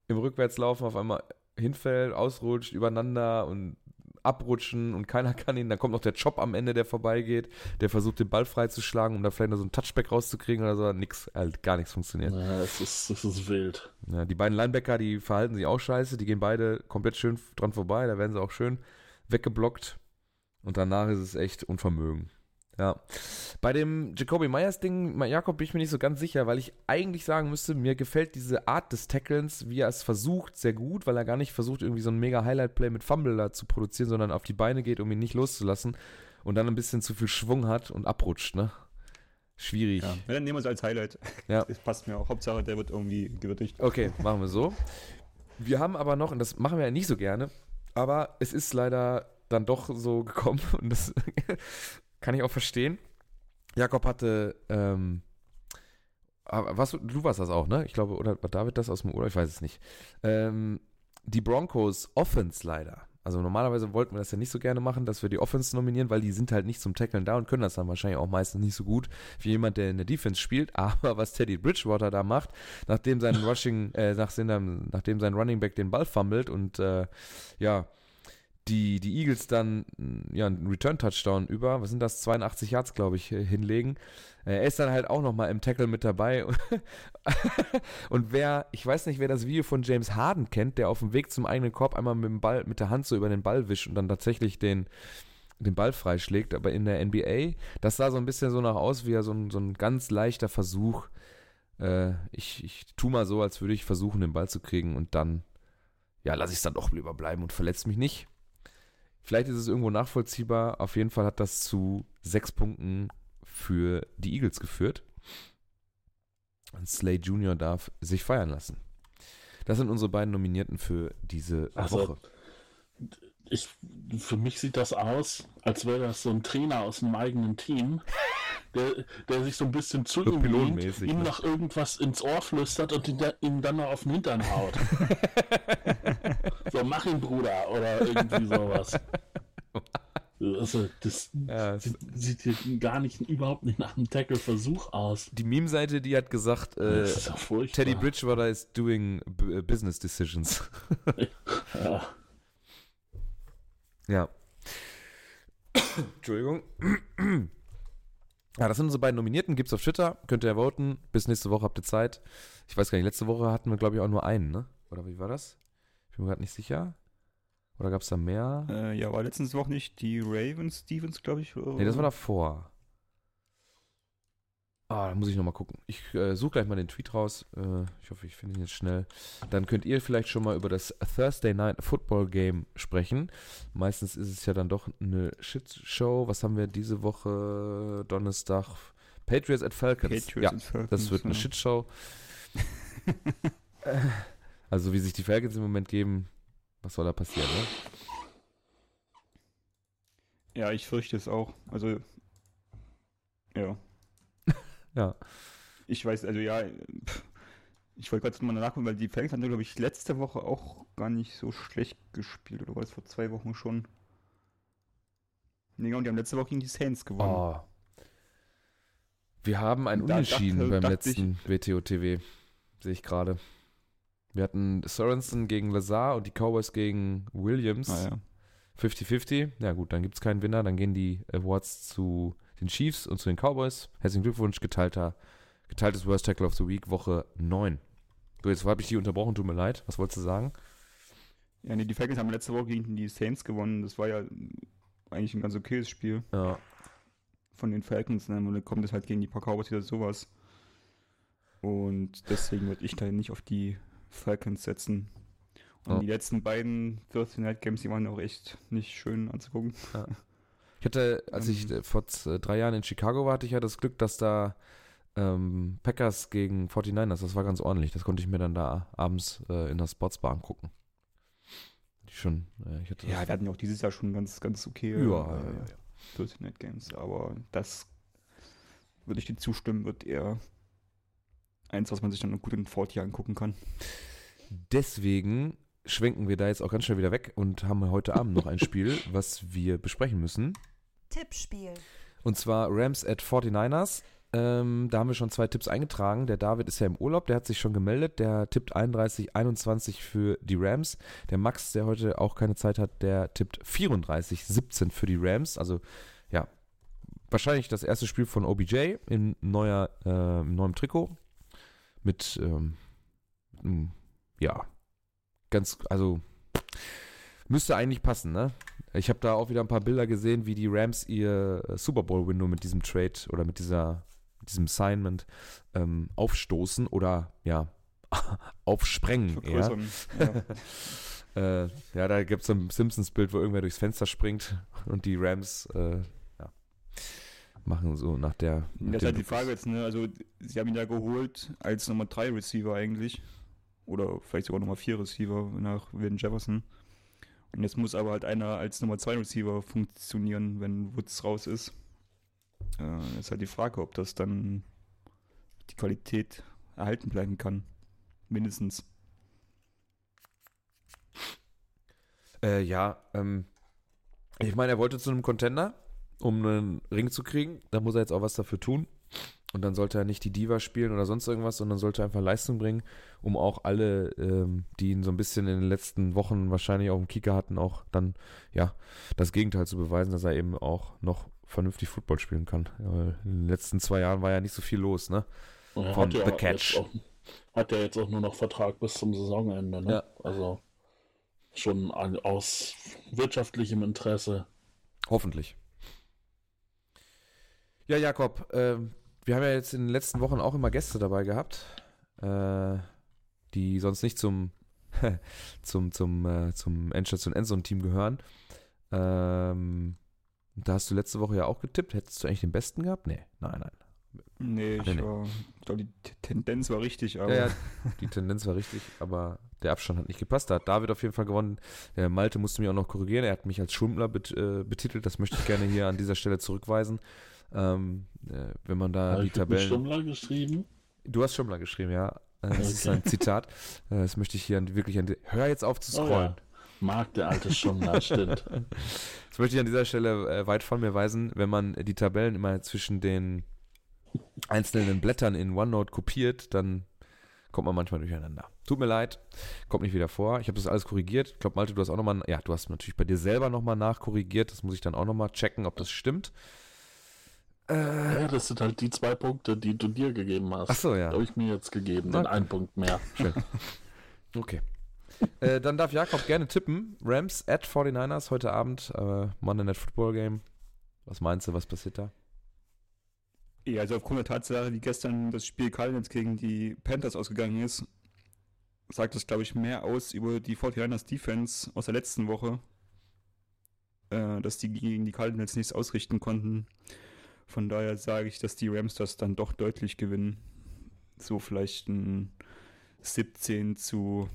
im Rückwärtslaufen auf einmal hinfällt, ausrutscht, übereinander und abrutschen und keiner <laughs> kann ihn. Dann kommt noch der Chop am Ende, der vorbeigeht, der versucht den Ball freizuschlagen, um da vielleicht noch so einen Touchback rauszukriegen oder so. Nix, halt gar nichts funktioniert. Ja, es ist, es ist wild. Ja, die beiden Linebacker, die verhalten sich auch scheiße, die gehen beide komplett schön dran vorbei, da werden sie auch schön weggeblockt. Und danach ist es echt Unvermögen. Ja. Bei dem Jacoby Myers Ding, Jakob, bin ich mir nicht so ganz sicher, weil ich eigentlich sagen müsste, mir gefällt diese Art des Tacklens, wie er es versucht, sehr gut, weil er gar nicht versucht, irgendwie so ein mega Highlight-Play mit Fumble da zu produzieren, sondern auf die Beine geht, um ihn nicht loszulassen und dann ein bisschen zu viel Schwung hat und abrutscht, ne? Schwierig. Ja, dann nehmen wir es als Highlight. Ja. Das <laughs> passt mir auch. Hauptsache, der wird irgendwie gewürdigt. Okay, machen wir so. Wir haben aber noch, und das machen wir ja nicht so gerne, aber es ist leider dann doch so gekommen <laughs> und das kann ich auch verstehen. Jakob hatte, ähm, was, du warst das auch, ne? Ich glaube, oder war David das aus dem Urlaub? Ich weiß es nicht. Ähm, die Broncos Offense leider. Also normalerweise wollten wir das ja nicht so gerne machen, dass wir die Offense nominieren, weil die sind halt nicht zum Tackeln da und können das dann wahrscheinlich auch meistens nicht so gut wie jemand, der in der Defense spielt. <laughs> Aber was Teddy Bridgewater da macht, nachdem sein Rushing, äh, nachdem, nachdem sein Running Back den Ball fummelt und äh, ja, die, die Eagles dann ja, einen Return-Touchdown über, was sind das, 82 Yards, glaube ich, hinlegen. Er ist dann halt auch nochmal im Tackle mit dabei. <laughs> Und wer, ich weiß nicht, wer das Video von James Harden kennt, der auf dem Weg zum eigenen Korb einmal mit dem Ball, mit der Hand so über den Ball wischt und dann tatsächlich den, den Ball freischlägt, aber in der NBA, das sah so ein bisschen so nach aus, wie er so ein, so ein ganz leichter Versuch. Äh, ich, ich tu mal so, als würde ich versuchen, den Ball zu kriegen und dann, ja, lasse ich es dann doch lieber bleiben und verletze mich nicht. Vielleicht ist es irgendwo nachvollziehbar. Auf jeden Fall hat das zu sechs Punkten für die Eagles geführt. Und Slay Jr. darf sich feiern lassen. Das sind unsere beiden Nominierten für diese Also, Woche. Ich, für mich sieht das aus, als wäre das so ein Trainer aus einem eigenen Team, der, der sich so ein bisschen zu So ihm lehnt, ihm ne? noch irgendwas ins Ohr flüstert und ihn, ihm dann noch auf den Hintern haut. <laughs> so, mach ihn, Bruder, oder irgendwie sowas. Also, das Ja, sieht, sieht hier gar nicht, überhaupt nicht nach einem Tackle-Versuch aus. die Meme-Seite, die hat gesagt, äh. Teddy Bridgewater is doing b- business decisions. <laughs> Ja. Ja. Entschuldigung. Ja, das sind unsere beiden Nominierten. Gibt's auf Twitter. Könnt ihr ja voten. Bis nächste Woche habt ihr Zeit. Ich weiß gar nicht, letzte Woche hatten wir, glaube ich, auch nur einen, ne? Oder wie war das? Ich bin mir gerade nicht sicher. Oder gab's da mehr? Äh, ja, war letztens Woche nicht die Ravens, Stevens, glaube ich. Nee, das war davor. Ah, da muss ich nochmal gucken. Ich äh, suche gleich mal den Tweet raus. Äh, ich hoffe, ich finde ihn jetzt schnell. Dann könnt ihr vielleicht schon mal über das Thursday Night Football Game sprechen. Meistens ist es ja dann doch eine Shitshow. Was haben wir diese Woche? Donnerstag. Patriots at Falcons. Patriots ja, und Falcons, das wird eine ja. Shitshow. <laughs> Also, wie sich die Falcons im Moment geben, was soll da passieren, ne? Ja, ich fürchte es auch. Also, ja. <laughs> Ja. Ich weiß, also ja, pff, ich wollte gerade mal nachgucken, weil die Falcons haben, glaube ich, letzte Woche auch gar nicht so schlecht gespielt. Oder war das vor zwei Wochen schon? Nee, genau, die haben letzte Woche gegen die Saints gewonnen. Oh. Wir haben ein Da Unentschieden dachte- beim dachte letzten WTO-TV. Sehe ich gerade. Wir hatten Sorensen gegen Lazar und die Cowboys gegen Williams. Ah, ja. 50-50. Ja gut, dann gibt es keinen Winner. Dann gehen die Awards zu den Chiefs und zu den Cowboys. Herzlichen Glückwunsch, geteilter, geteiltes Worst Tackle of the Week, Woche 9. Du, jetzt habe ich dich unterbrochen, tut mir leid. Was wolltest du sagen? ja, nee, die Falcons haben letzte Woche gegen die Saints gewonnen. Das war ja eigentlich ein ganz okayes Spiel Ja, von den Falcons. Ne? Und dann kommt es halt gegen die paar Cowboys wieder sowas. Und deswegen würde ich da nicht auf die Falcons setzen. Und Ja. die letzten beiden Thursday Night Games, die waren auch echt nicht schön anzugucken. Ich hatte, als Ähm. ich äh, vor äh, drei Jahren in Chicago war, hatte ich ja das Glück, dass da ähm, Packers gegen 49ers, das war ganz ordentlich. Das konnte ich mir dann da abends äh, in der Sportsbar angucken. Die schon, äh, ich hatte Ja, wir hatten ja auch dieses Jahr schon ganz, ganz okay ja, äh, ja, ja, ja. Thursday Night Games, aber das würde ich dir zustimmen, wird eher eins, was man sich dann gut in 40 angucken kann. Deswegen schwenken wir da jetzt auch ganz schnell wieder weg und haben heute Abend noch ein Spiel, <laughs> was wir besprechen müssen. Tippspiel. Und zwar Rams at 49ers. Ähm, da haben wir schon zwei Tipps eingetragen. Der David ist ja im Urlaub, der hat sich schon gemeldet. Der tippt 31, 21 für die Rams. Der Max, der heute auch keine Zeit hat, der tippt 34, 17 für die Rams. Also ja, wahrscheinlich das erste Spiel von OBJ in neuer, äh, in neuem Trikot. Mit, ähm, ja, ganz, also müsste eigentlich passen, ne? Ich habe da auch wieder ein paar Bilder gesehen, wie die Rams ihr äh, Super Bowl-Window mit diesem Trade oder mit dieser, mit diesem Assignment ähm, aufstoßen oder ja, <laughs> aufsprengen eher. Ja. <laughs> Äh, ja, da gibt es so ein Simpsons-Bild, wo irgendwer durchs Fenster springt und die Rams äh, machen so nach der. Nach Das ist halt die Frage jetzt, ne? Also, sie haben ihn ja geholt als Nummer 3 Receiver eigentlich. Oder vielleicht sogar Nummer 4 Receiver nach William Jefferson. Und jetzt muss aber halt einer als Nummer 2 Receiver funktionieren, wenn Woods raus ist. Äh, ist halt die Frage, ob das dann die Qualität erhalten bleiben kann. Mindestens. Äh, ja, ähm, ich meine, er wollte zu einem Contender, um einen Ring zu kriegen. Da muss er jetzt auch was dafür tun. Und dann sollte er nicht die Diva spielen oder sonst irgendwas, sondern sollte einfach Leistung bringen, um auch alle, ähm, die ihn so ein bisschen in den letzten Wochen wahrscheinlich auf dem Kicker hatten, auch dann, ja, das Gegenteil zu beweisen, dass er eben auch noch vernünftig Football spielen kann. Ja, weil in den letzten zwei Jahren war ja nicht so viel los, ne? Er Von ja The jetzt Catch. Auch, hat ja jetzt auch nur noch Vertrag bis zum Saisonende, ne? Ja. Also schon aus wirtschaftlichem Interesse. Hoffentlich. Ja, Jakob, ähm, wir haben ja jetzt in den letzten Wochen auch immer Gäste dabei gehabt, äh, die sonst nicht zum <laughs> zum zum äh, zum Endstation Endzone Team gehören. Ähm, da hast du letzte Woche ja auch getippt. Hättest du eigentlich den besten gehabt? Nee, nein, nein. Nee, ich, Nee. War, ich glaube, die Tendenz war richtig, aber Ja, ja, die Tendenz war richtig, aber der Abstand hat nicht gepasst. Da hat David auf jeden Fall gewonnen. Der Malte musste mich auch noch korrigieren. Er hat mich als Schummler bet, äh, betitelt. Das möchte ich gerne hier an dieser Stelle zurückweisen. Ähm, äh, wenn man da Habe die ich Tabellen. Stummler geschrieben? Du hast Schummler geschrieben, ja. Äh, Das ist Okay. ein Zitat. Äh, Das möchte ich hier wirklich an. die- Hör jetzt auf zu Oh scrollen. ja. Mag der alte Stummler, <laughs> stimmt. Das möchte ich an dieser Stelle äh, weit von mir weisen, wenn man die Tabellen immer zwischen den einzelnen Blättern in OneNote kopiert, dann kommt man manchmal durcheinander. Tut mir leid, kommt nicht wieder vor. Ich habe das alles korrigiert. Ich glaube, Malte, du hast auch nochmal, ja, du hast natürlich bei dir selber nochmal nachkorrigiert. Das muss ich dann auch nochmal checken, ob das stimmt. Äh, Ja, das sind halt die zwei Punkte, die du dir gegeben hast. ach so, ja. Habe ich mir jetzt gegeben, den Okay. einen Punkt mehr. Schön. <laughs> Okay. äh, dann darf Jakob gerne tippen. Rams at 49ers heute Abend, äh, Monday Night Football Game. Was meinst du, was passiert da? Ja, also aufgrund der Tatsache, wie gestern das Spiel Cardinals gegen die Panthers ausgegangen ist, sagt das, glaube ich, mehr aus über die 49ers Defense aus der letzten Woche, äh, dass die gegen die Cardinals nichts ausrichten konnten. Von daher sage ich, dass die Rams das dann doch deutlich gewinnen. So vielleicht ein 17 zu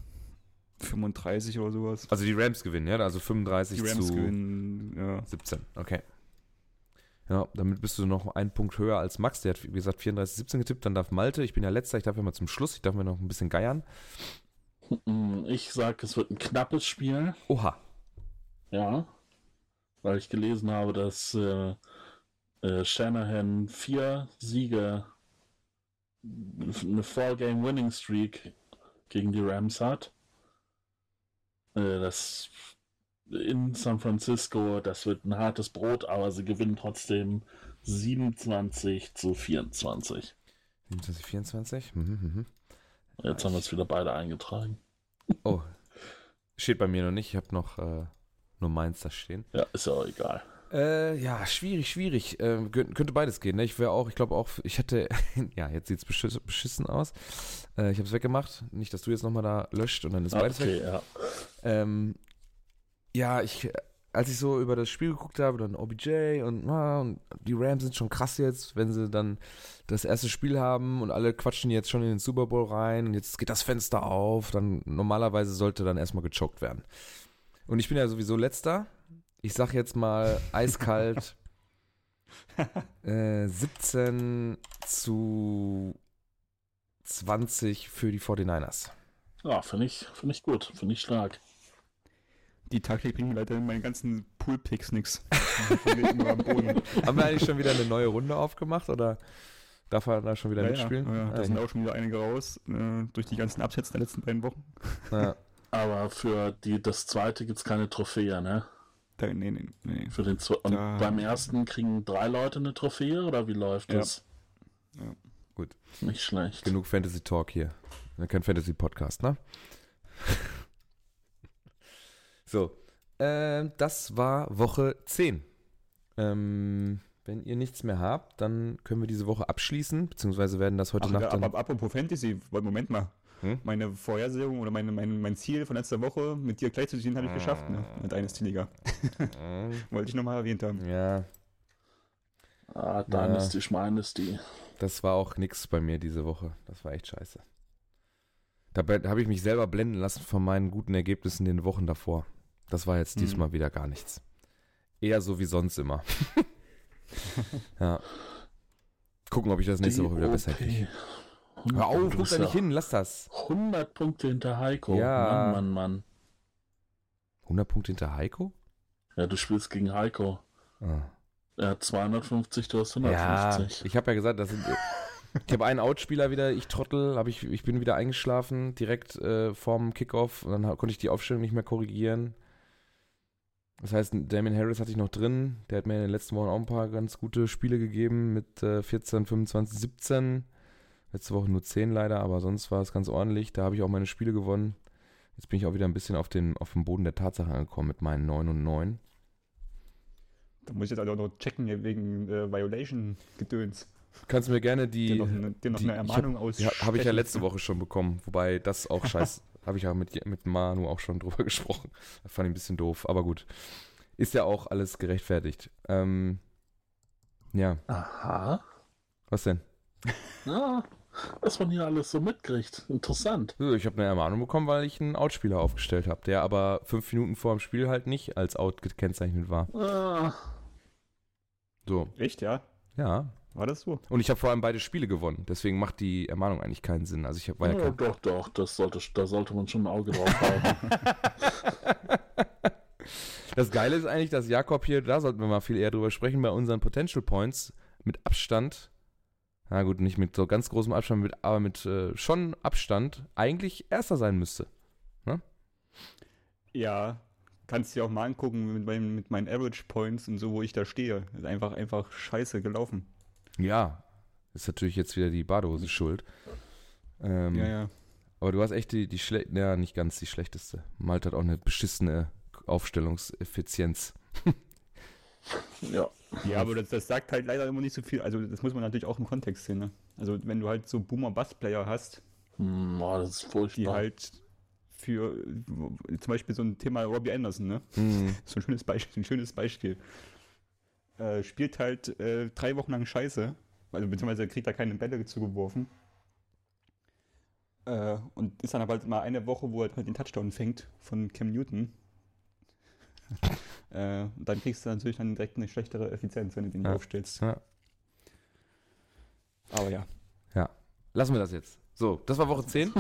35 oder sowas. Also die Rams gewinnen, ja? Also 35 Die Rams zu gewinnen, ja. 17. Okay. Ja, damit bist du noch einen Punkt höher als Max. Der hat, wie gesagt, 34, 17 getippt. Dann darf Malte, ich bin ja letzter, ich darf ja mal zum Schluss, ich darf mir noch ein bisschen geiern. Ich sage, es wird ein knappes Spiel. Oha. Ja. Weil ich gelesen habe, dass äh, äh, Shanahan vier Siege, eine Four-Game-Winning-Streak gegen die Rams hat. Äh, das in San Francisco, das wird ein hartes Brot, aber sie gewinnen trotzdem 27 zu 24. 27, 24. Mhm, mhm. Jetzt haben wir es wieder beide eingetragen. Oh. Steht bei mir noch nicht. Ich habe noch äh, nur meins da stehen. Ja, ist ja auch egal. Äh, ja, schwierig, schwierig. Äh, könnt- könnte beides gehen. Ne? Ich wäre auch, ich glaube auch, ich hätte, <laughs> ja, jetzt sieht's beschiss, beschissen aus. Äh, ich habe es weggemacht. Nicht, dass du jetzt nochmal da löscht und dann ist beides weg. Okay, ja. Ähm, ja, ich, als ich so über das Spiel geguckt habe, dann OBJ und, ah, und die Rams sind schon krass jetzt, wenn sie dann das erste Spiel haben und alle quatschen jetzt schon in den Super Bowl rein und jetzt geht das Fenster auf, dann normalerweise sollte dann erstmal gechoked werden. Und ich bin ja sowieso letzter. Ich sag jetzt mal eiskalt <laughs> äh, 17 zu 20 für die 49ers. Ja, finde ich, finde ich gut, finde ich stark. Die Taktik bringt mir leider in meinen ganzen Pool-Picks nichts. Haben <laughs> Haben wir eigentlich schon wieder eine neue Runde aufgemacht oder darf er da schon wieder ja, ja, mitspielen? ja, da Ah, sind auch schon wieder einige raus, äh, durch die ganzen Absätze der letzten beiden Wochen. ja. Aber für die, das zweite gibt es keine Trophäe, ne? Da, nee, nee, nee. Für den zwe- und Da- beim ersten kriegen drei Leute eine Trophäe oder wie läuft Ja. das? Ja. Gut. Nicht schlecht. Genug Fantasy Talk hier. Kein Fantasy Podcast, ne? <laughs> so. Ähm, das war Woche 10. Ähm, wenn ihr nichts mehr habt, dann können wir diese Woche abschließen, beziehungsweise werden das heute Ach, Nacht ja, dann. aber apropos Fantasy, warte, Moment mal. Hm? Meine Vorhersehung oder meine, mein, mein Ziel von letzter Woche mit dir gleich zu ziehen, habe ich geschafft, ne? Mit eines Liga. <laughs> Wollte ich nochmal erwähnt haben. ja, Ah, Dynasty, Schmeinesty. das war auch nix bei mir diese Woche. Das war echt scheiße. Dabei habe ich mich selber blenden lassen von meinen guten Ergebnissen in den Wochen davor. Das war jetzt Hm. diesmal wieder gar nichts. Eher so wie sonst immer. <laughs> ja. Gucken, ob ich das nächste Woche wieder besser kriege. Hör auf, guck da nicht ja hin, lass das. 100 Punkte hinter Heiko. Ja. Mann, Mann, Mann. 100 Punkte hinter Heiko? Ja, du spielst gegen Heiko. Ah. Er hat 250, du hast Ja, 150. ich habe ja gesagt, das sind, ich habe einen Outspieler wieder, ich Trottel, hab ich, ich bin wieder eingeschlafen, direkt äh, vorm Kickoff und dann konnte ich die Aufstellung nicht mehr korrigieren. Das heißt, Damien Harris hatte ich noch drin, der hat mir in den letzten Wochen auch ein paar ganz gute Spiele gegeben mit äh, 14, 25, 17. Letzte Woche nur 10 leider, aber sonst war es ganz ordentlich. Da habe ich auch meine Spiele gewonnen. Jetzt bin ich auch wieder ein bisschen auf, den, auf dem Boden der Tatsache angekommen mit meinen 9 und 9. Da muss ich jetzt also auch noch checken wegen äh, Violation-Gedöns. Kannst du mir gerne die. Dir noch, eine, dir noch die- eine Ermahnung aus. Ja, habe ich ja letzte Woche schon bekommen, wobei das auch <laughs> scheiß, habe ich ja mit, mit Manu auch schon drüber <laughs> gesprochen. Das fand ich ein bisschen doof, aber gut. Ist ja auch alles gerechtfertigt. Ähm, ja, Aha. was denn? Ja, was man hier alles so mitkriegt. Interessant. Ich habe eine Ermahnung bekommen, weil ich einen Outspieler aufgestellt habe, der aber fünf Minuten vor dem Spiel halt nicht als Out gekennzeichnet war. Ah, So, Echt, ja? ja. War das so? Und ich habe vor allem beide Spiele gewonnen, deswegen macht die Ermahnung eigentlich keinen Sinn. Also ich habe war ja kein, doch, doch, das sollte, da sollte man schon ein Auge drauf haben. <laughs> <laughs> Das Geile ist eigentlich, dass Jakob hier, da sollten wir mal viel eher drüber sprechen, bei unseren Potential Points mit Abstand, na gut, nicht mit so ganz großem Abstand, mit, aber mit äh, schon Abstand, eigentlich Erster sein müsste. Ja, kannst dir auch mal angucken mit, meinen- mit meinen Average Points und so, wo ich da stehe. Ist einfach, einfach scheiße gelaufen. Ja, ist natürlich jetzt wieder die Badehose schuld. Ähm, Ja, ja. Aber du hast echt die, die schle ja, nicht ganz die schlechteste. Malte hat auch eine beschissene Aufstellungseffizienz. <laughs> ja. Ja, aber das, das sagt halt leider immer nicht so viel. Also, das muss man natürlich auch im Kontext sehen. Ne? Also, wenn du halt so Boomer-Bass-Player hast, boah, das ist die furchtbar. halt für zum Beispiel so ein Thema Robbie Anderson, ne? Hm. <laughs> So ein schönes Beispiel. Ein schönes Beispiel. Äh, spielt halt äh, drei Wochen lang Scheiße, also beziehungsweise kriegt da keine Bälle zugeworfen. Äh, und ist dann aber halt mal eine Woche, wo er halt den Touchdown fängt von Cam Newton. <laughs> äh, und dann kriegst du natürlich dann direkt eine schlechtere Effizienz, wenn du den Ja. aufstellst. Ja. Aber ja. Lassen wir das jetzt. So, das war Woche 10.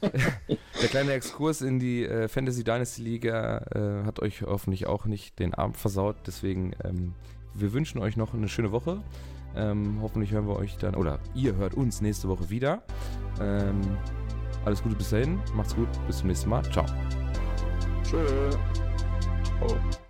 <laughs> Der kleine Exkurs in die äh, Fantasy Dynasty Liga äh, hat euch hoffentlich auch nicht den Abend versaut. Deswegen, ähm, wir wünschen euch noch eine schöne Woche. Ähm, hoffentlich hören wir euch dann, oder ihr hört uns nächste Woche wieder. Ähm, alles Gute bis dahin. Macht's gut. Bis zum nächsten Mal. Ciao. Tschö. Oh.